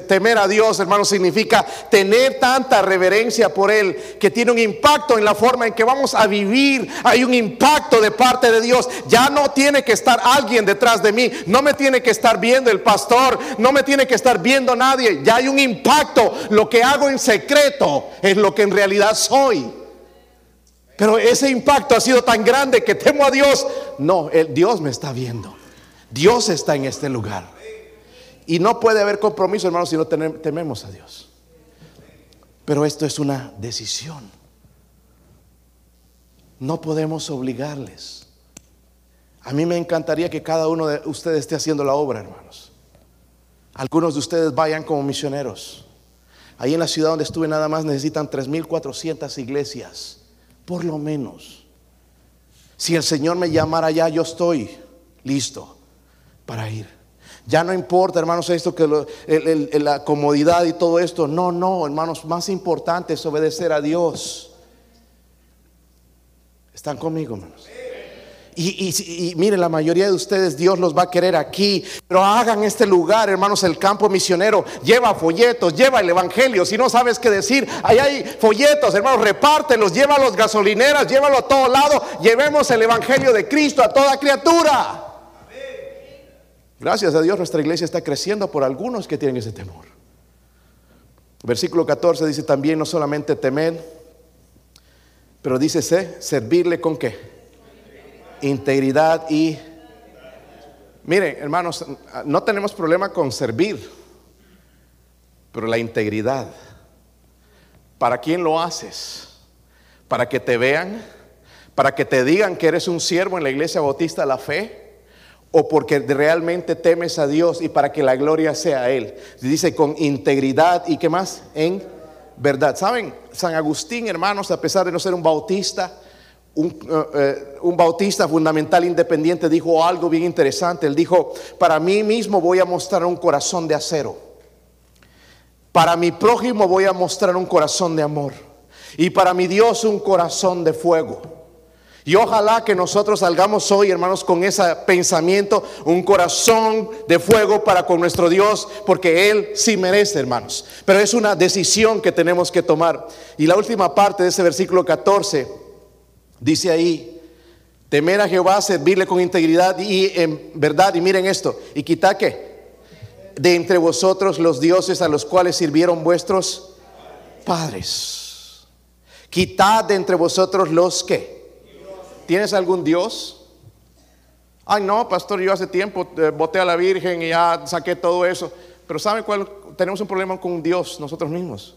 temer a Dios, hermano, significa tener tanta reverencia por Él que tiene un impacto en la forma en que vamos a vivir. Hay un impacto de parte de Dios. Ya no tiene que estar alguien detrás de mí. No me tiene que estar viendo el pastor. No me tiene que estar viendo nadie. Ya hay un impacto. Lo que hago en secreto es lo que en realidad soy. Pero ese impacto ha sido tan grande que temo a Dios. No, el Dios me está viendo. Dios está en este lugar. Y no puede haber compromiso, hermanos, si no tememos a Dios. Pero esto es una decisión. No podemos obligarles. A mí me encantaría que cada uno de ustedes esté haciendo la obra, hermanos. Algunos de ustedes vayan como misioneros. Ahí en la ciudad donde estuve nada más necesitan 3.400 iglesias, por lo menos. Si el Señor me llamara allá, yo estoy listo para ir. Ya no importa, hermanos, esto que la comodidad y todo esto. No, no, hermanos, más importante es obedecer a Dios. ¿Están conmigo, hermanos? Y, y, si- y mire, la mayoría de ustedes Dios los va a querer aquí, pero hagan este lugar, hermanos, el campo misionero. Lleva folletos, lleva el evangelio. Si no sabes qué decir, ahí hay folletos, hermanos, repártelos, llévalos gasolineras, llévalo a todo lado. Llevemos el evangelio de Cristo a toda criatura. Gracias a Dios nuestra iglesia está creciendo por algunos que tienen ese temor. Versículo 14 dice también no solamente temer, pero dice servirle con qué? Integridad y... Miren, hermanos, no tenemos problema con servir, pero la integridad. ¿Para quién lo haces? ¿Para que te vean? ¿Para que te digan que eres un siervo en la iglesia bautista de la fe? O porque realmente temes a Dios y para que la gloria sea a Él. Dice con integridad y qué más? En verdad. ¿Saben? San Agustín, hermanos, a pesar de no ser un bautista, un, eh, eh, un, bautista fundamental independiente dijo algo bien interesante. Él dijo, para mí mismo voy a mostrar un corazón de acero. Para mi prójimo voy a mostrar un corazón de amor. Y para mi Dios un corazón de fuego. Y ojalá que nosotros salgamos hoy, hermanos, con ese pensamiento, un corazón de fuego para con nuestro Dios, porque Él sí merece, hermanos. Pero es una decisión que tenemos que tomar. Y la última parte de ese versículo 14 dice ahí, temer a Jehová, servirle con integridad y en verdad, y miren esto, y quita que de entre vosotros los dioses a los cuales sirvieron vuestros padres. Quitad de entre vosotros los que ¿Tienes algún Dios? Ay, no, pastor, yo hace tiempo eh, voté a la Virgen y ya saqué todo eso. Pero ¿sabe cuál? Tenemos un problema con Dios nosotros mismos.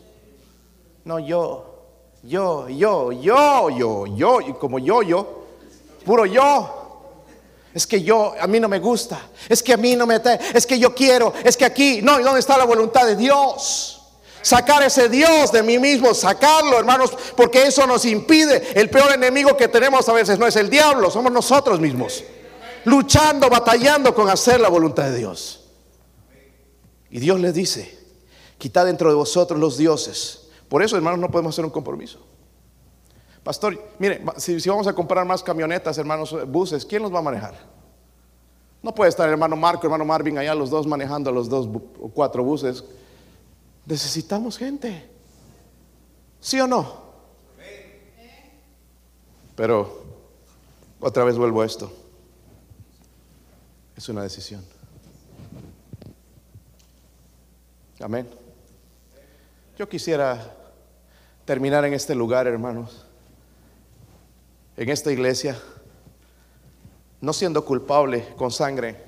No, yo, yo, yo, yo, yo, yo, y como yo, yo, puro yo. Es que yo, a mí no me gusta. Es que a mí no me, es que yo quiero. Es que aquí, no, ¿y dónde está la voluntad de Dios? Sacar ese Dios de mí mismo, sacarlo, hermanos, porque eso nos impide. El peor enemigo que tenemos a veces no es el diablo, somos nosotros mismos, luchando, batallando con hacer la voluntad de Dios. Y Dios les dice, quitad dentro de vosotros los dioses. Por eso, hermanos, no podemos hacer un compromiso. Pastor, mire, si, vamos a comprar más camionetas, hermanos, buses, ¿quién los va a manejar? No puede estar el hermano Marco, hermano Marvin allá, los dos manejando los dos cuatro buses. Necesitamos gente. ¿Sí o no? Pero otra vez vuelvo a esto. Es una decisión. Amén. Yo quisiera terminar en este lugar, hermanos, en esta iglesia, no siendo culpable con sangre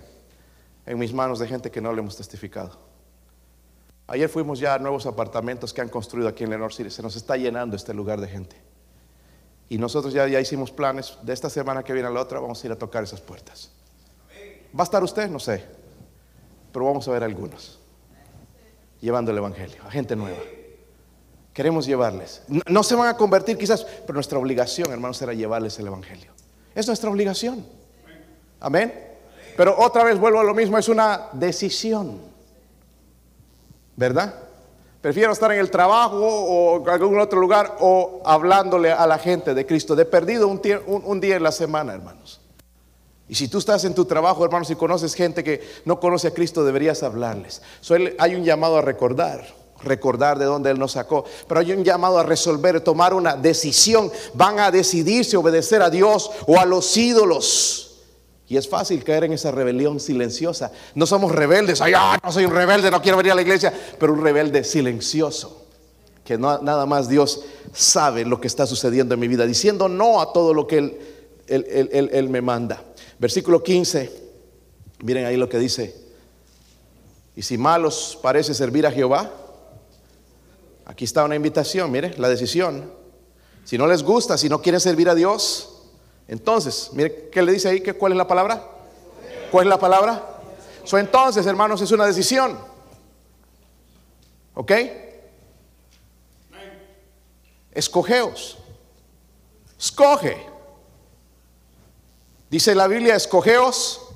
en mis manos de gente que no le hemos testificado. Ayer fuimos ya a nuevos apartamentos que han construido aquí en Lenore City. Se nos está llenando este lugar de gente. Y nosotros ya, ya hicimos planes. De esta semana que viene a la otra vamos a ir a tocar esas puertas. ¿Va a estar usted? No sé. Pero vamos a ver algunos. Llevando el Evangelio a gente nueva. Queremos llevarles. No, no se van a convertir quizás, pero nuestra obligación, hermanos, será llevarles el Evangelio. Es nuestra obligación. Amén. Pero otra vez vuelvo a lo mismo, es una decisión. ¿Verdad? Prefiero estar en el trabajo o en algún otro lugar o hablándole a la gente de Cristo. De perdido un, un, día en la semana, hermanos. Y si tú estás en tu trabajo, hermanos, y conoces gente que no conoce a Cristo, deberías hablarles. hay un llamado a recordar, recordar de dónde Él nos sacó, pero hay un llamado a resolver, tomar una decisión. Van a decidirse obedecer a Dios o a los ídolos. Y es fácil caer en esa rebelión silenciosa. No somos rebeldes, ay, ah, no soy un rebelde, no quiero venir a la iglesia, pero un rebelde silencioso. Que no, nada más Dios sabe lo que está sucediendo en mi vida, diciendo no a todo lo que Él, él, me manda. Versículo 15, miren ahí lo que dice. Y si malos parece servir a Jehová, aquí está una invitación, mire, la decisión. Si no les gusta, si no quieren servir a Dios, entonces, mire, ¿qué le dice ahí? ¿Cuál es la palabra? ¿Cuál es la palabra? So, entonces, hermanos, es una decisión. ¿Ok? Escogeos. Escoge. Dice la Biblia, escogeos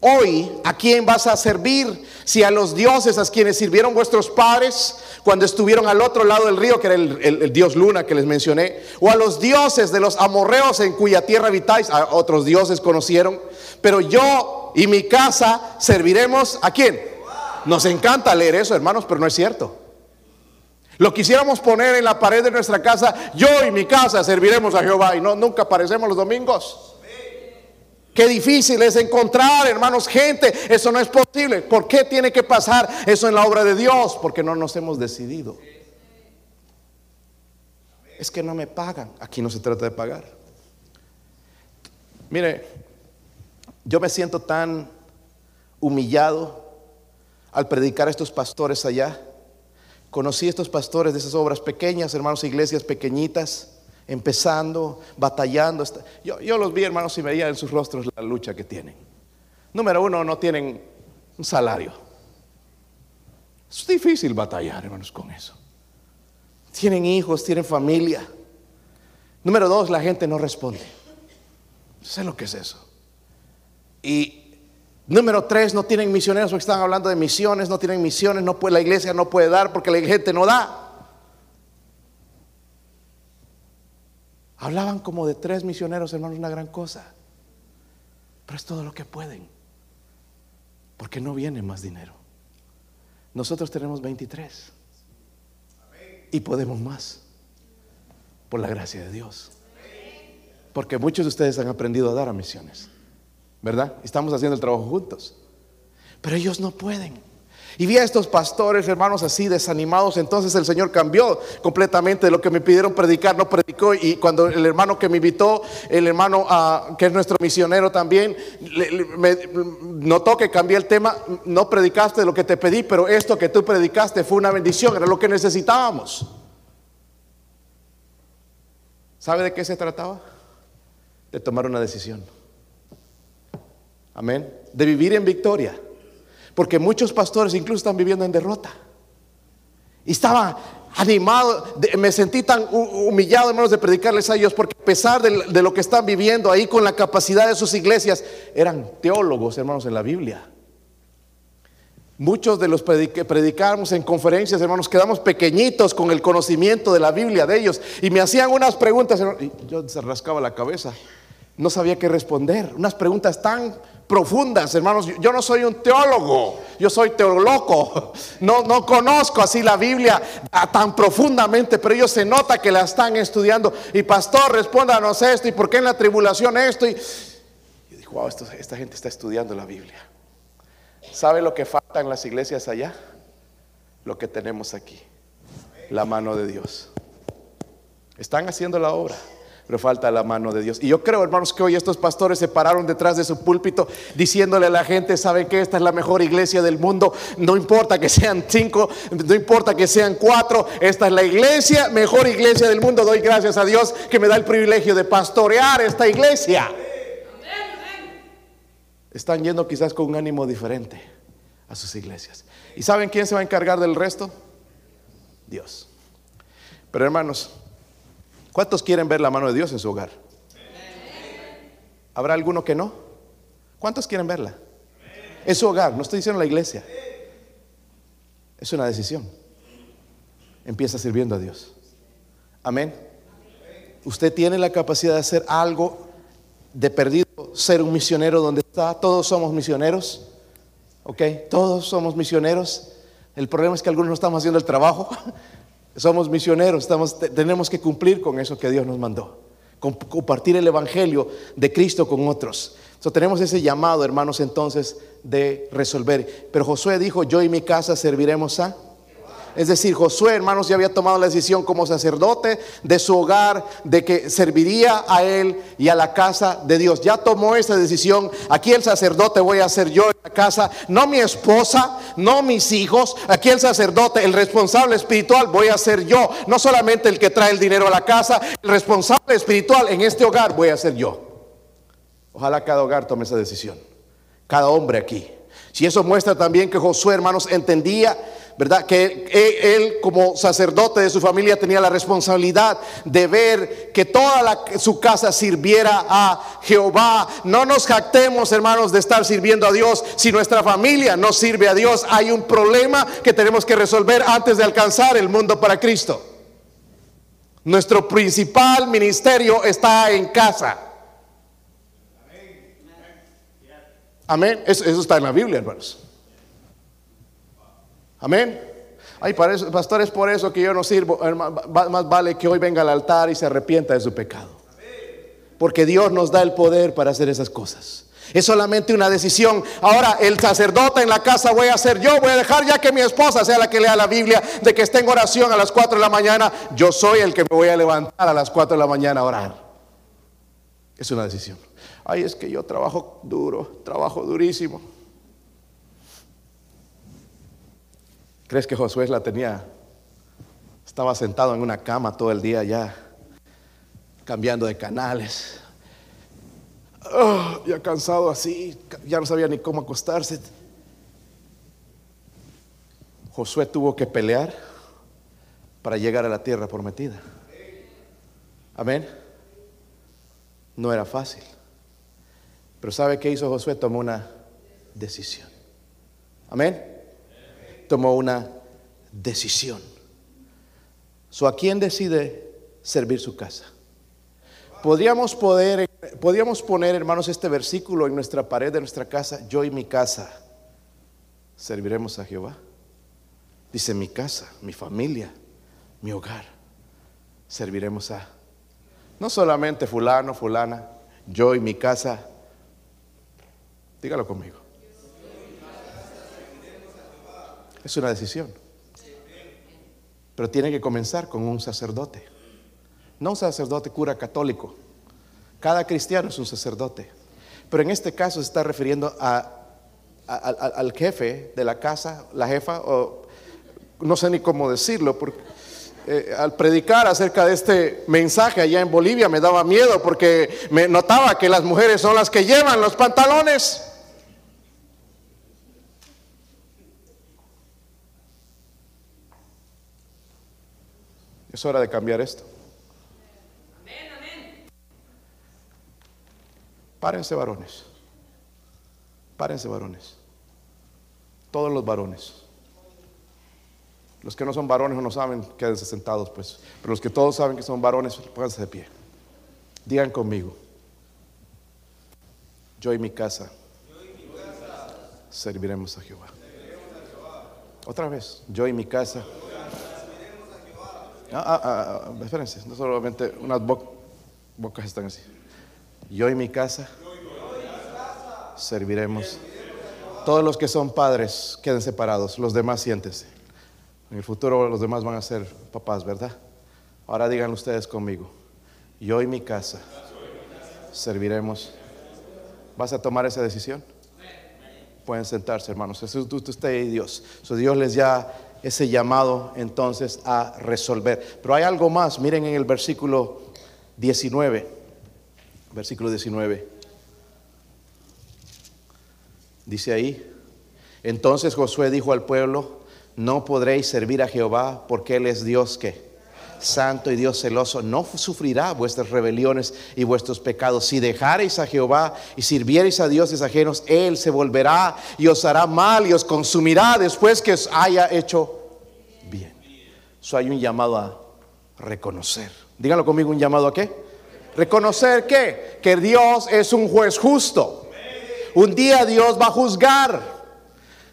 hoy a quién vas a servir, si a los dioses a quienes sirvieron vuestros padres cuando estuvieron al otro lado del río, que era el, dios Luna que les mencioné, o a los dioses de los amorreos en cuya tierra habitáis, a otros dioses conocieron, pero yo y mi casa serviremos a quién. Nos encanta leer eso, hermanos, pero no es cierto. Lo quisiéramos poner en la pared de nuestra casa, yo y mi casa serviremos a Jehová, y no nunca aparecemos los domingos. Qué difícil es encontrar, hermanos, gente. Eso no es posible. ¿Por qué tiene que pasar eso en la obra de Dios? Porque no nos hemos decidido. Es que no me pagan. Aquí no se trata de pagar. Mire, yo me siento tan humillado al predicar a estos pastores allá. Conocí a estos pastores de esas obras pequeñas, hermanos, iglesias pequeñitas empezando, batallando. Yo, yo los vi, hermanos, y veía en sus rostros la lucha que tienen. Número uno, no tienen un salario. Es difícil batallar, hermanos, con eso. Tienen hijos, tienen familia. Número dos, la gente no responde. Sé lo que es eso. Y número tres, no tienen misioneros porque están hablando de misiones, no tienen misiones, la iglesia no puede dar porque la gente no da. Hablaban como de tres misioneros, hermanos, una gran cosa. Pero es todo lo que pueden. Porque no viene más dinero. Nosotros tenemos 23. Y podemos más. Por la gracia de Dios. Porque muchos de ustedes han aprendido a dar a misiones. ¿Verdad? Estamos haciendo el trabajo juntos. Pero ellos no pueden. Y vi a estos pastores, hermanos, así desanimados. Entonces el Señor cambió completamente de lo que me pidieron predicar, no predicó. Y cuando el hermano que me invitó, el hermano ah, que es nuestro misionero también, me notó que cambié el tema. No predicaste lo que te pedí, pero esto que tú predicaste fue una bendición, era lo que necesitábamos. ¿Sabe de qué se trataba? De tomar una decisión. Amén. De vivir en victoria. Porque muchos pastores incluso están viviendo en derrota. Y estaba animado, me sentí tan humillado, hermanos, de predicarles a ellos, porque a pesar de, lo que están viviendo ahí con la capacidad de sus iglesias, eran teólogos, hermanos, en la Biblia. Muchos de los que predicamos en conferencias, hermanos, quedamos pequeñitos con el conocimiento de la Biblia de ellos y me hacían unas preguntas, y yo se rascaba la cabeza, no sabía qué responder, unas preguntas tan profundas, hermanos. Yo no soy un teólogo, yo soy teoloco. No, no conozco así la Biblia tan profundamente, pero ellos se nota que la están estudiando. Y pastor, respóndanos esto, y por qué en la tribulación esto. Y yo dije, wow, esta gente está estudiando la Biblia. ¿Sabe lo que falta en las iglesias allá? Lo que tenemos aquí, la mano de Dios. Están haciendo la obra pero falta la mano de Dios. Y yo creo, hermanos, que hoy estos pastores se pararon detrás de su púlpito diciéndole a la gente, saben que esta es la mejor iglesia del mundo, no importa que sean cinco, no importa que sean cuatro, esta es la iglesia, mejor iglesia del mundo. Doy gracias a Dios que me da el privilegio de pastorear esta iglesia. Están yendo quizás con un ánimo diferente a sus iglesias. ¿Y saben quién se va a encargar del resto? Dios. Pero hermanos, ¿Cuántos quieren ver la mano de Dios en su hogar? ¿Habrá alguno que no? ¿Cuántos quieren verla? En su hogar, no estoy diciendo la iglesia. Es una decisión. Empieza sirviendo a Dios. Amén. Usted tiene la capacidad de hacer algo de perdido, ser un misionero donde está. Todos somos misioneros. ¿Ok? Todos somos misioneros. El problema es que algunos no estamos haciendo el trabajo. Somos misioneros, tenemos que cumplir con eso que Dios nos mandó, compartir el Evangelio de Cristo con otros. So, tenemos ese llamado, hermanos, entonces, de resolver. Pero Josué dijo, yo y mi casa serviremos a es decir, Josué, hermanos, ya había tomado la decisión como sacerdote de su hogar, de que serviría a él y a la casa de Dios. Ya tomó esa decisión. Aquí el sacerdote voy a ser yo en la casa, no mi esposa, no mis hijos. Aquí el sacerdote, el responsable espiritual voy a ser yo. No solamente el que trae el dinero a la casa, el responsable espiritual en este hogar voy a ser yo. Ojalá cada hogar tome esa decisión. Cada hombre aquí. Si eso muestra también que Josué, hermanos, entendía ¿verdad? Que él, como sacerdote de su familia tenía la responsabilidad de ver que toda su casa sirviera a Jehová. No nos jactemos, hermanos, de estar sirviendo a Dios. Si nuestra familia no sirve a Dios, hay un problema que tenemos que resolver antes de alcanzar el mundo para Cristo. Nuestro principal ministerio está en casa. Amén. Eso, está en la Biblia, hermanos. Amén. Ay, para pastor, es por eso que yo no sirvo. Más vale que hoy venga al altar y se arrepienta de su pecado. Porque Dios nos da el poder para hacer esas cosas. Es solamente una decisión. Ahora, el sacerdote en la casa voy a hacer yo. Voy a dejar ya que mi esposa sea la que lea la Biblia, de que esté en oración a las 4 de la mañana. Yo soy el que me voy a levantar a las 4 de la mañana a orar. Es una decisión. Ay, es que yo trabajo duro, trabajo durísimo. ¿Crees que Josué la tenía? Estaba sentado en una cama todo el día ya, cambiando de canales. ah, ya cansado así, ya no sabía ni cómo acostarse. Josué tuvo que pelear para llegar a la tierra prometida. Amén. No era fácil. Pero ¿sabe qué hizo Josué? Tomó una decisión. Amén. Tomó una decisión. So, ¿A quién decide servir su casa? Podríamos, poder, podríamos poner, hermanos, este versículo en nuestra pared de nuestra casa. Yo y mi casa serviremos a Jehová. Dice mi casa, mi familia, mi hogar. Serviremos a... No solamente fulano, fulana, yo y mi casa. Dígalo conmigo. Es una decisión. Pero tiene que comenzar con un sacerdote. No un sacerdote cura católico. Cada cristiano es un sacerdote. Pero en este caso se está refiriendo a, al jefe de la casa, la jefa, o no sé ni cómo decirlo, porque eh, al predicar acerca de este mensaje allá en Bolivia me daba miedo porque me notaba que las mujeres son las que llevan los pantalones. Es hora de cambiar esto. Párense varones. Párense varones. Todos los varones. Los que no son varones o no saben, quédense sentados, pues. Pero los que todos saben que son varones, pónganse de pie. Digan conmigo. Yo y mi casa, serviremos a Jehová. Otra vez, yo y mi casa. Ah, ah, ah, ah espérense, no solamente unas bocas están así. Yo y mi casa serviremos. Todos los que son padres queden separados, los demás siéntense. En el futuro los demás van a ser papás, ¿verdad? Ahora digan ustedes conmigo. Yo y mi casa serviremos. ¿Vas a tomar esa decisión? Pueden sentarse, hermanos. Eso es usted y Dios. Dios les ya ese llamado entonces a resolver. Pero hay algo más. Miren en el versículo 19. Versículo 19. Dice ahí. Entonces Josué dijo al pueblo, no podréis servir a Jehová porque Él es Dios que santo y Dios celoso, no sufrirá vuestras rebeliones y vuestros pecados. Si dejareis a Jehová y sirviereis a dioses ajenos, Él se volverá y os hará mal y os consumirá después que os haya hecho bien. Eso hay un llamado a reconocer. Díganlo conmigo, un llamado a qué? Reconocer que, que Dios es un juez justo. Un día Dios va a juzgar.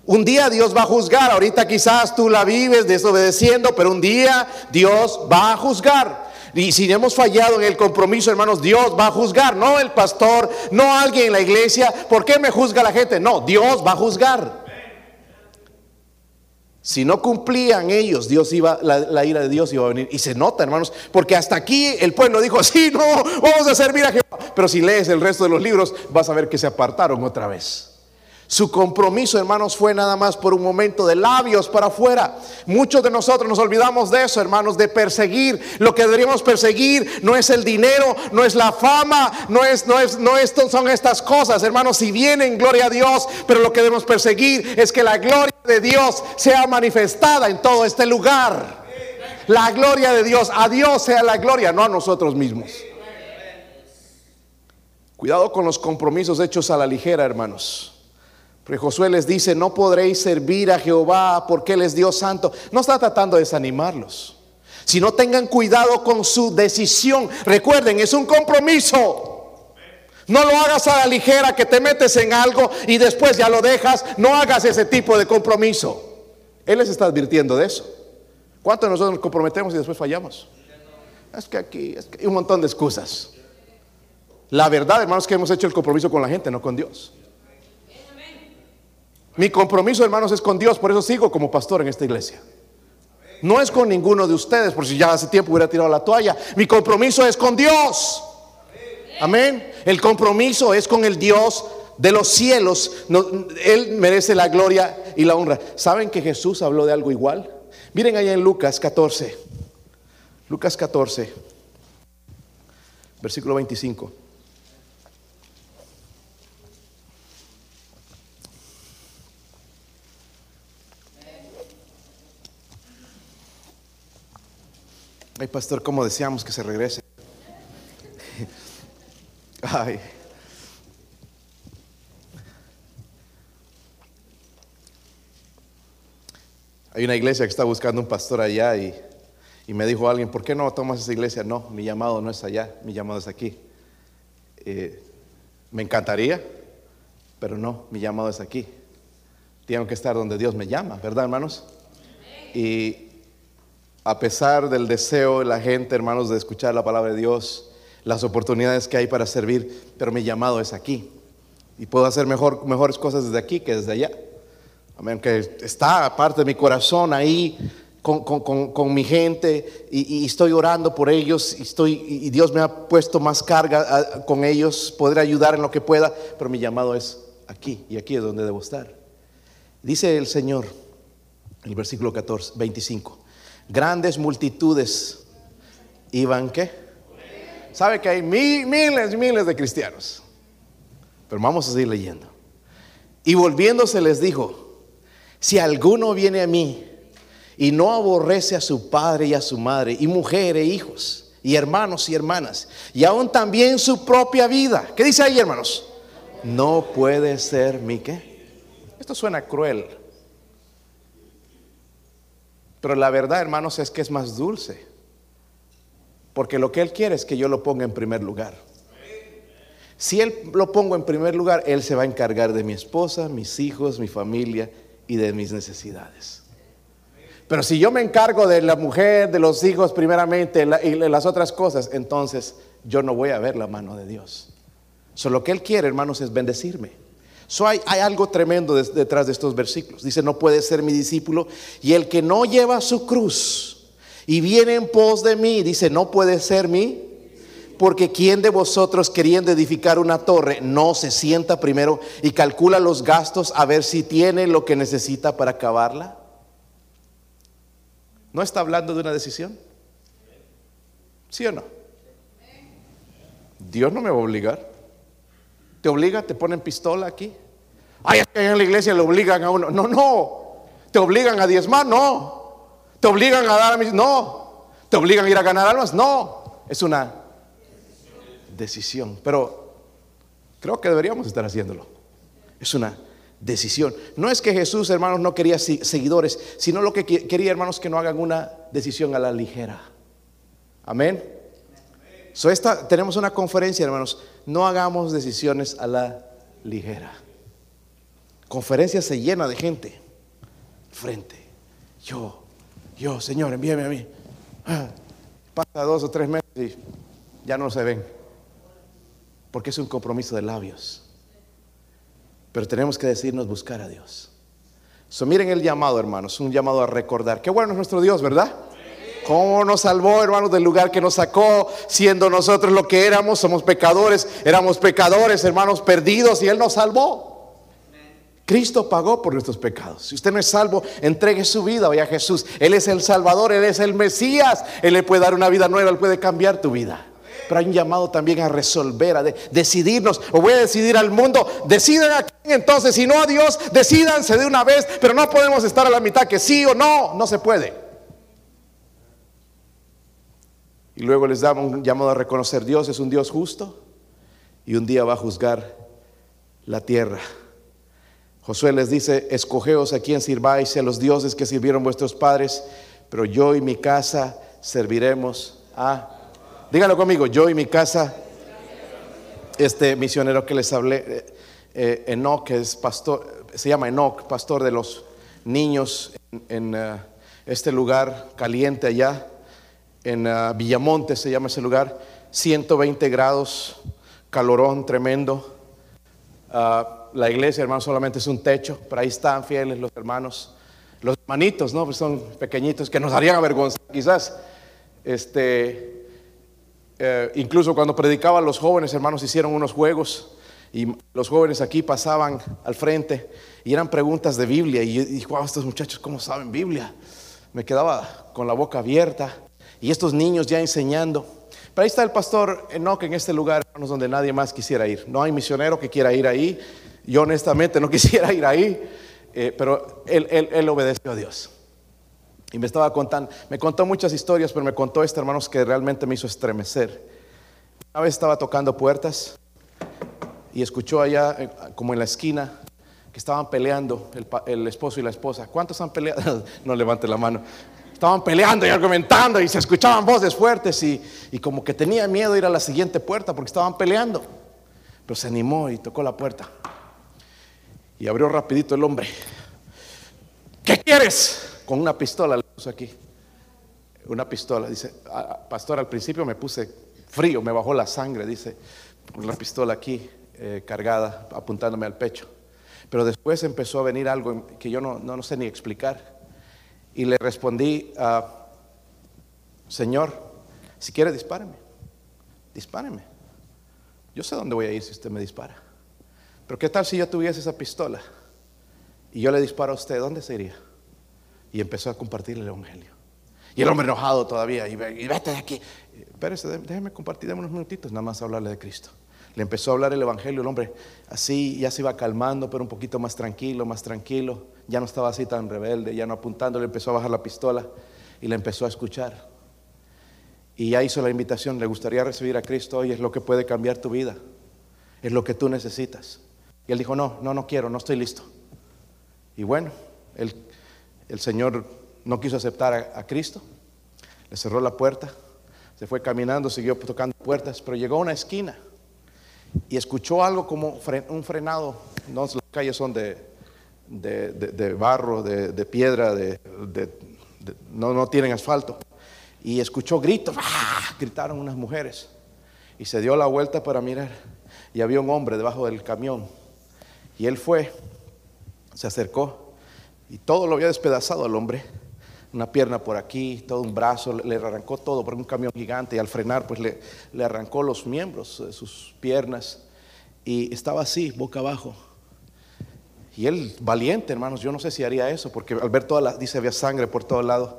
Un día Dios va a juzgar, ahorita quizás tú la vives desobedeciendo, pero un día Dios va a juzgar. Y si hemos fallado en el compromiso, hermanos, Dios va a juzgar, no el pastor, no alguien en la iglesia. ¿Por qué me juzga la gente? No, Dios va a juzgar. Si no cumplían ellos, Dios iba, la, ira de Dios iba a venir. Y se nota, hermanos, porque hasta aquí el pueblo dijo, sí, no, vamos a servir a Jehová. Pero si lees el resto de los libros, vas a ver que se apartaron otra vez. Su compromiso, hermanos, fue nada más por un momento de labios para afuera. Muchos de nosotros nos olvidamos de eso, hermanos, de perseguir. Lo que deberíamos perseguir no es el dinero, no es la fama, no es, no es, no son estas cosas, hermanos. Si vienen, gloria a Dios, pero lo que debemos perseguir es que la gloria de Dios sea manifestada en todo este lugar. La gloria de Dios, a Dios sea la gloria, no a nosotros mismos. Cuidado con los compromisos hechos a la ligera, hermanos. Porque Josué les dice, no podréis servir a Jehová porque Él es Dios santo. No está tratando de desanimarlos. Si no tengan cuidado con su decisión. Recuerden, es un compromiso. No lo hagas a la ligera que te metes en algo y después ya lo dejas. No hagas ese tipo de compromiso. Él les está advirtiendo de eso. ¿Cuántos de nosotros nos comprometemos y después fallamos? Es que aquí hay un montón de excusas. La verdad, hermanos, que hemos hecho el compromiso con la gente, no con Dios. Mi compromiso, hermanos, es con Dios, por eso sigo como pastor en esta iglesia. No es con ninguno de ustedes, por si ya hace tiempo hubiera tirado la toalla. Mi compromiso es con Dios. Amén. El compromiso es con el Dios de los cielos. él merece la gloria y la honra. ¿Saben que Jesús habló de algo igual? Miren allá en Lucas 14. Lucas 14, versículo 25. Ay, pastor, ¿cómo deseamos que se regrese? Ay. Hay una iglesia que está buscando un pastor allá y, y me dijo alguien, ¿por qué no tomas esa iglesia? No, mi llamado no es allá, mi llamado es aquí. Eh, me encantaría, pero no, mi llamado es aquí. Tengo que estar donde Dios me llama, ¿verdad, hermanos? Y a pesar del deseo de la gente, hermanos, de escuchar la palabra de Dios, las oportunidades que hay para servir, pero mi llamado es aquí. Y puedo hacer mejor, mejores cosas desde aquí que desde allá. Amén, que está parte de mi corazón ahí con, mi gente y, estoy orando por ellos y, estoy, y Dios me ha puesto más carga ah, con ellos, poder ayudar en lo que pueda, pero mi llamado es aquí y aquí es donde debo estar. Dice el Señor, el versículo 14, 25, grandes multitudes iban qué? Sabe que hay miles y miles de cristianos, pero vamos a seguir leyendo. Y volviéndose les dijo, si alguno viene a mí, y no aborrece a su padre y a su madre, y mujer e hijos, y hermanos y hermanas, y aún también su propia vida. ¿Qué dice ahí, hermanos? No puede ser mi qué. Esto suena cruel. Pero la verdad, hermanos, es que es más dulce. Porque lo que Él quiere es que yo lo ponga en primer lugar. Si Él lo pongo en primer lugar, Él se va a encargar de mi esposa, mis hijos, mi familia y de mis necesidades. Pero si yo me encargo de la mujer, de los hijos primeramente y de las otras cosas, entonces yo no voy a ver la mano de Dios. Solo lo que Él quiere, hermanos, es bendecirme. Hay, algo tremendo detrás de estos versículos. Dice, no puede ser mi discípulo. Y el que no lleva su cruz y viene en pos de mí, dice, no puede ser mi. Porque quien de vosotros queriendo edificar una torre no se sienta primero y calcula los gastos a ver si tiene lo que necesita para acabarla. ¿No está hablando de una decisión? ¿Sí o no? Dios no me va a obligar. ¿Te obliga? ¿Te ponen pistola aquí? Ay, en la iglesia le obligan a uno. No, no. ¿Te obligan a diezmar? No. ¿Te obligan a dar a mis? No. ¿Te obligan a ir a ganar almas? No. Es una decisión. Pero creo que deberíamos estar haciéndolo. Es una decisión. No es que Jesús, hermanos, no quería seguidores, sino lo que quería, hermanos, que no hagan una decisión a la ligera. Amén. So esta, tenemos una conferencia, hermanos. No hagamos decisiones a la ligera. Conferencia se llena de gente. Frente. Yo, yo, Señor, envíame a mí. Ah, pasa dos o tres meses y ya no se ven. Porque es un compromiso de labios. Pero tenemos que decidirnos buscar a Dios. So, miren el llamado, hermanos, un llamado a recordar. Qué bueno es nuestro Dios, ¿verdad? ¿Cómo nos salvó, hermanos, del lugar que nos sacó, siendo nosotros lo que éramos? Somos pecadores, éramos pecadores, hermanos, perdidos, y Él nos salvó. Cristo pagó por nuestros pecados. Si usted no es salvo, entregue su vida vaya a Jesús. Él es el Salvador, Él es el Mesías. Él le puede dar una vida nueva, Él puede cambiar tu vida pero hay un llamado también a resolver, a decidirnos. O voy a decidir al mundo, decidan a quién entonces, si no a Dios, decidanse de una vez, pero no podemos estar a la mitad que sí o no, no se puede. Y luego les damos un llamado a reconocer, Dios es un Dios justo y un día va a juzgar la tierra. Josué les dice, escogeos a quien sirváis, a los dioses que sirvieron vuestros padres, pero yo y mi casa serviremos a. Díganlo conmigo, yo y mi casa, este misionero que les hablé, eh, eh, Enoch, es pastor, se llama Enoch, pastor de los niños en, eh, este lugar caliente allá, en Villamonte se llama ese lugar, 120 grados, calorón tremendo. Ah, la iglesia, hermanos, solamente es un techo, pero ahí están fieles los hermanos. Los hermanitos, ¿no? Pues son pequeñitos que nos harían avergonzar quizás. Este, eh, incluso cuando predicaba los jóvenes, hermanos, hicieron unos juegos y los jóvenes aquí pasaban al frente y eran preguntas de Biblia. Y yo wow, estos muchachos, ¿cómo saben Biblia? Me quedaba con la boca abierta y estos niños ya enseñando. Pero ahí está el pastor Enoch en este lugar, hermanos, donde nadie más quisiera ir. No hay misionero que quiera ir ahí. Yo honestamente no quisiera ir ahí, eh, pero él, él, él obedeció a Dios. Y me estaba contando, me contó muchas historias, pero me contó esta, hermanos, que realmente me hizo estremecer. Una vez estaba tocando puertas y escuchó allá, eh, como en la esquina, que estaban peleando el, el esposo y la esposa. ¿Cuántos han peleado? no levante la mano. Estaban peleando y argumentando y se escuchaban voces fuertes y, y como que tenía miedo ir a la siguiente puerta porque estaban peleando. Pero se animó y tocó la puerta. Y abrió rapidito el hombre. ¿Qué quieres? Con una pistola le puso aquí. Una pistola. Dice, "Ah, pastor, al principio me puse frío, me bajó la sangre, dice, con la pistola aquí eh, cargada, apuntándome al pecho. Pero después empezó a venir algo que yo no, no, no sé ni explicar. Y le respondí, ah, Señor, si quiere dispáreme, dispáreme. Yo sé dónde voy a ir si usted me dispara. Pero ¿qué tal si yo tuviese esa pistola y yo le disparo a usted? ¿Dónde se iría? Y empezó a compartir el Evangelio. Y el hombre enojado todavía, y, ve- y vete de aquí. Espérese, dé- déjeme compartir, unos minutitos, nada más hablarle de Cristo. Le empezó a hablar el Evangelio, el hombre así ya se iba calmando, pero un poquito más tranquilo, más tranquilo. Ya no estaba así tan rebelde, ya no apuntando, le empezó a bajar la pistola y le empezó a escuchar. Y ya hizo la invitación, le gustaría recibir a Cristo hoy, es lo que puede cambiar tu vida, es lo que tú necesitas. Y él dijo, no, no, no quiero, no estoy listo. Y bueno, el, Señor no quiso aceptar a Cristo, le cerró la puerta, se fue caminando, siguió tocando puertas, pero llegó a una esquina y escuchó algo como un frenado. Las calles son de, de- de- barro, de, piedra, de- no, no tienen asfalto. Y escuchó gritos, ¡ah! gritaron unas mujeres. Y se dio la vuelta para mirar. Y había un hombre debajo del camión. Y él fue, se acercó y todo lo había despedazado al hombre. Una pierna por aquí, todo un brazo, le- arrancó todo por un camión gigante y al frenar pues le, le arrancó los miembros de sus piernas y estaba así, boca abajo. Y él, valiente hermanos, yo no sé si haría eso porque al ver toda la, dice había sangre por todos lados,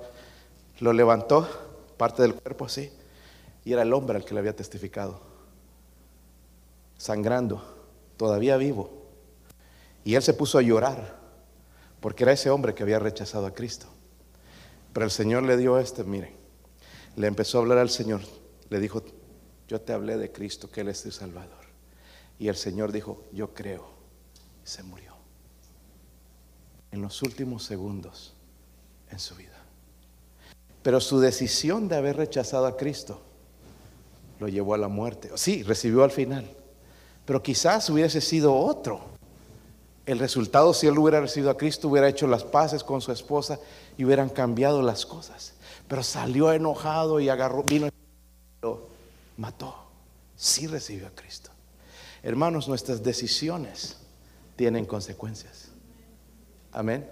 lo levantó, parte del cuerpo así, y era el hombre al que le había testificado, sangrando, todavía vivo. Y él se puso a llorar porque era ese hombre que había rechazado a Cristo. Pero el Señor le dio este, miren, le empezó a hablar al Señor, le dijo, yo te hablé de Cristo, que Él es tu Salvador. Y el Señor dijo, yo creo, y se murió. En los últimos segundos en su vida. Pero su decisión de haber rechazado a Cristo lo llevó a la muerte. Sí, recibió al final. Pero quizás hubiese sido otro. El resultado, si él hubiera recibido a Cristo, hubiera hecho las paces con su esposa y hubieran cambiado las cosas. Pero salió enojado y agarró, vino y lo mató. Sí recibió a Cristo. Hermanos, nuestras decisiones tienen consecuencias. Amén.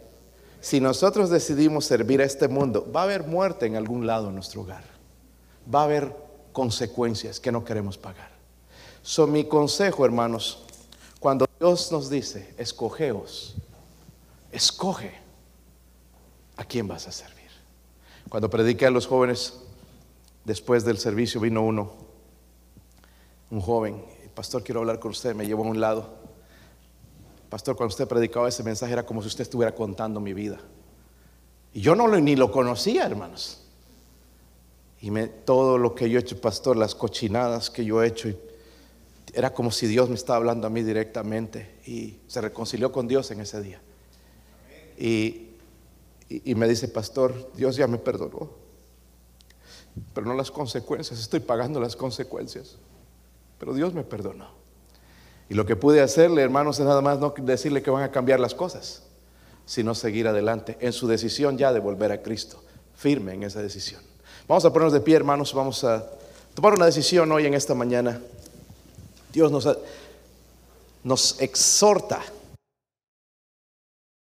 Si nosotros decidimos servir a este mundo, va a haber muerte en algún lado en nuestro hogar. Va a haber consecuencias que no queremos pagar. So, mi consejo, hermanos, Dios nos dice, escogeos, escoge a quién vas a servir. Cuando prediqué a los jóvenes, después del servicio vino uno, un joven, pastor, quiero hablar con usted, me llevó a un lado. Pastor, cuando usted predicaba ese mensaje era como si usted estuviera contando mi vida. Y yo no lo, ni lo conocía, hermanos. Y me, todo lo que yo he hecho, pastor, las cochinadas que yo he hecho, y era como si Dios me estaba hablando a mí directamente. Y se reconcilió con Dios en ese día. Y, y, me dice, pastor, Dios ya me perdonó. Pero no las consecuencias, estoy pagando las consecuencias. Pero Dios me perdonó. Y lo que pude hacerle, hermanos, es nada más no decirle que van a cambiar las cosas, sino seguir adelante en su decisión ya de volver a Cristo, firme en esa decisión. Vamos a ponernos de pie, hermanos, vamos a tomar una decisión hoy en esta mañana. Dios nos, nos exhorta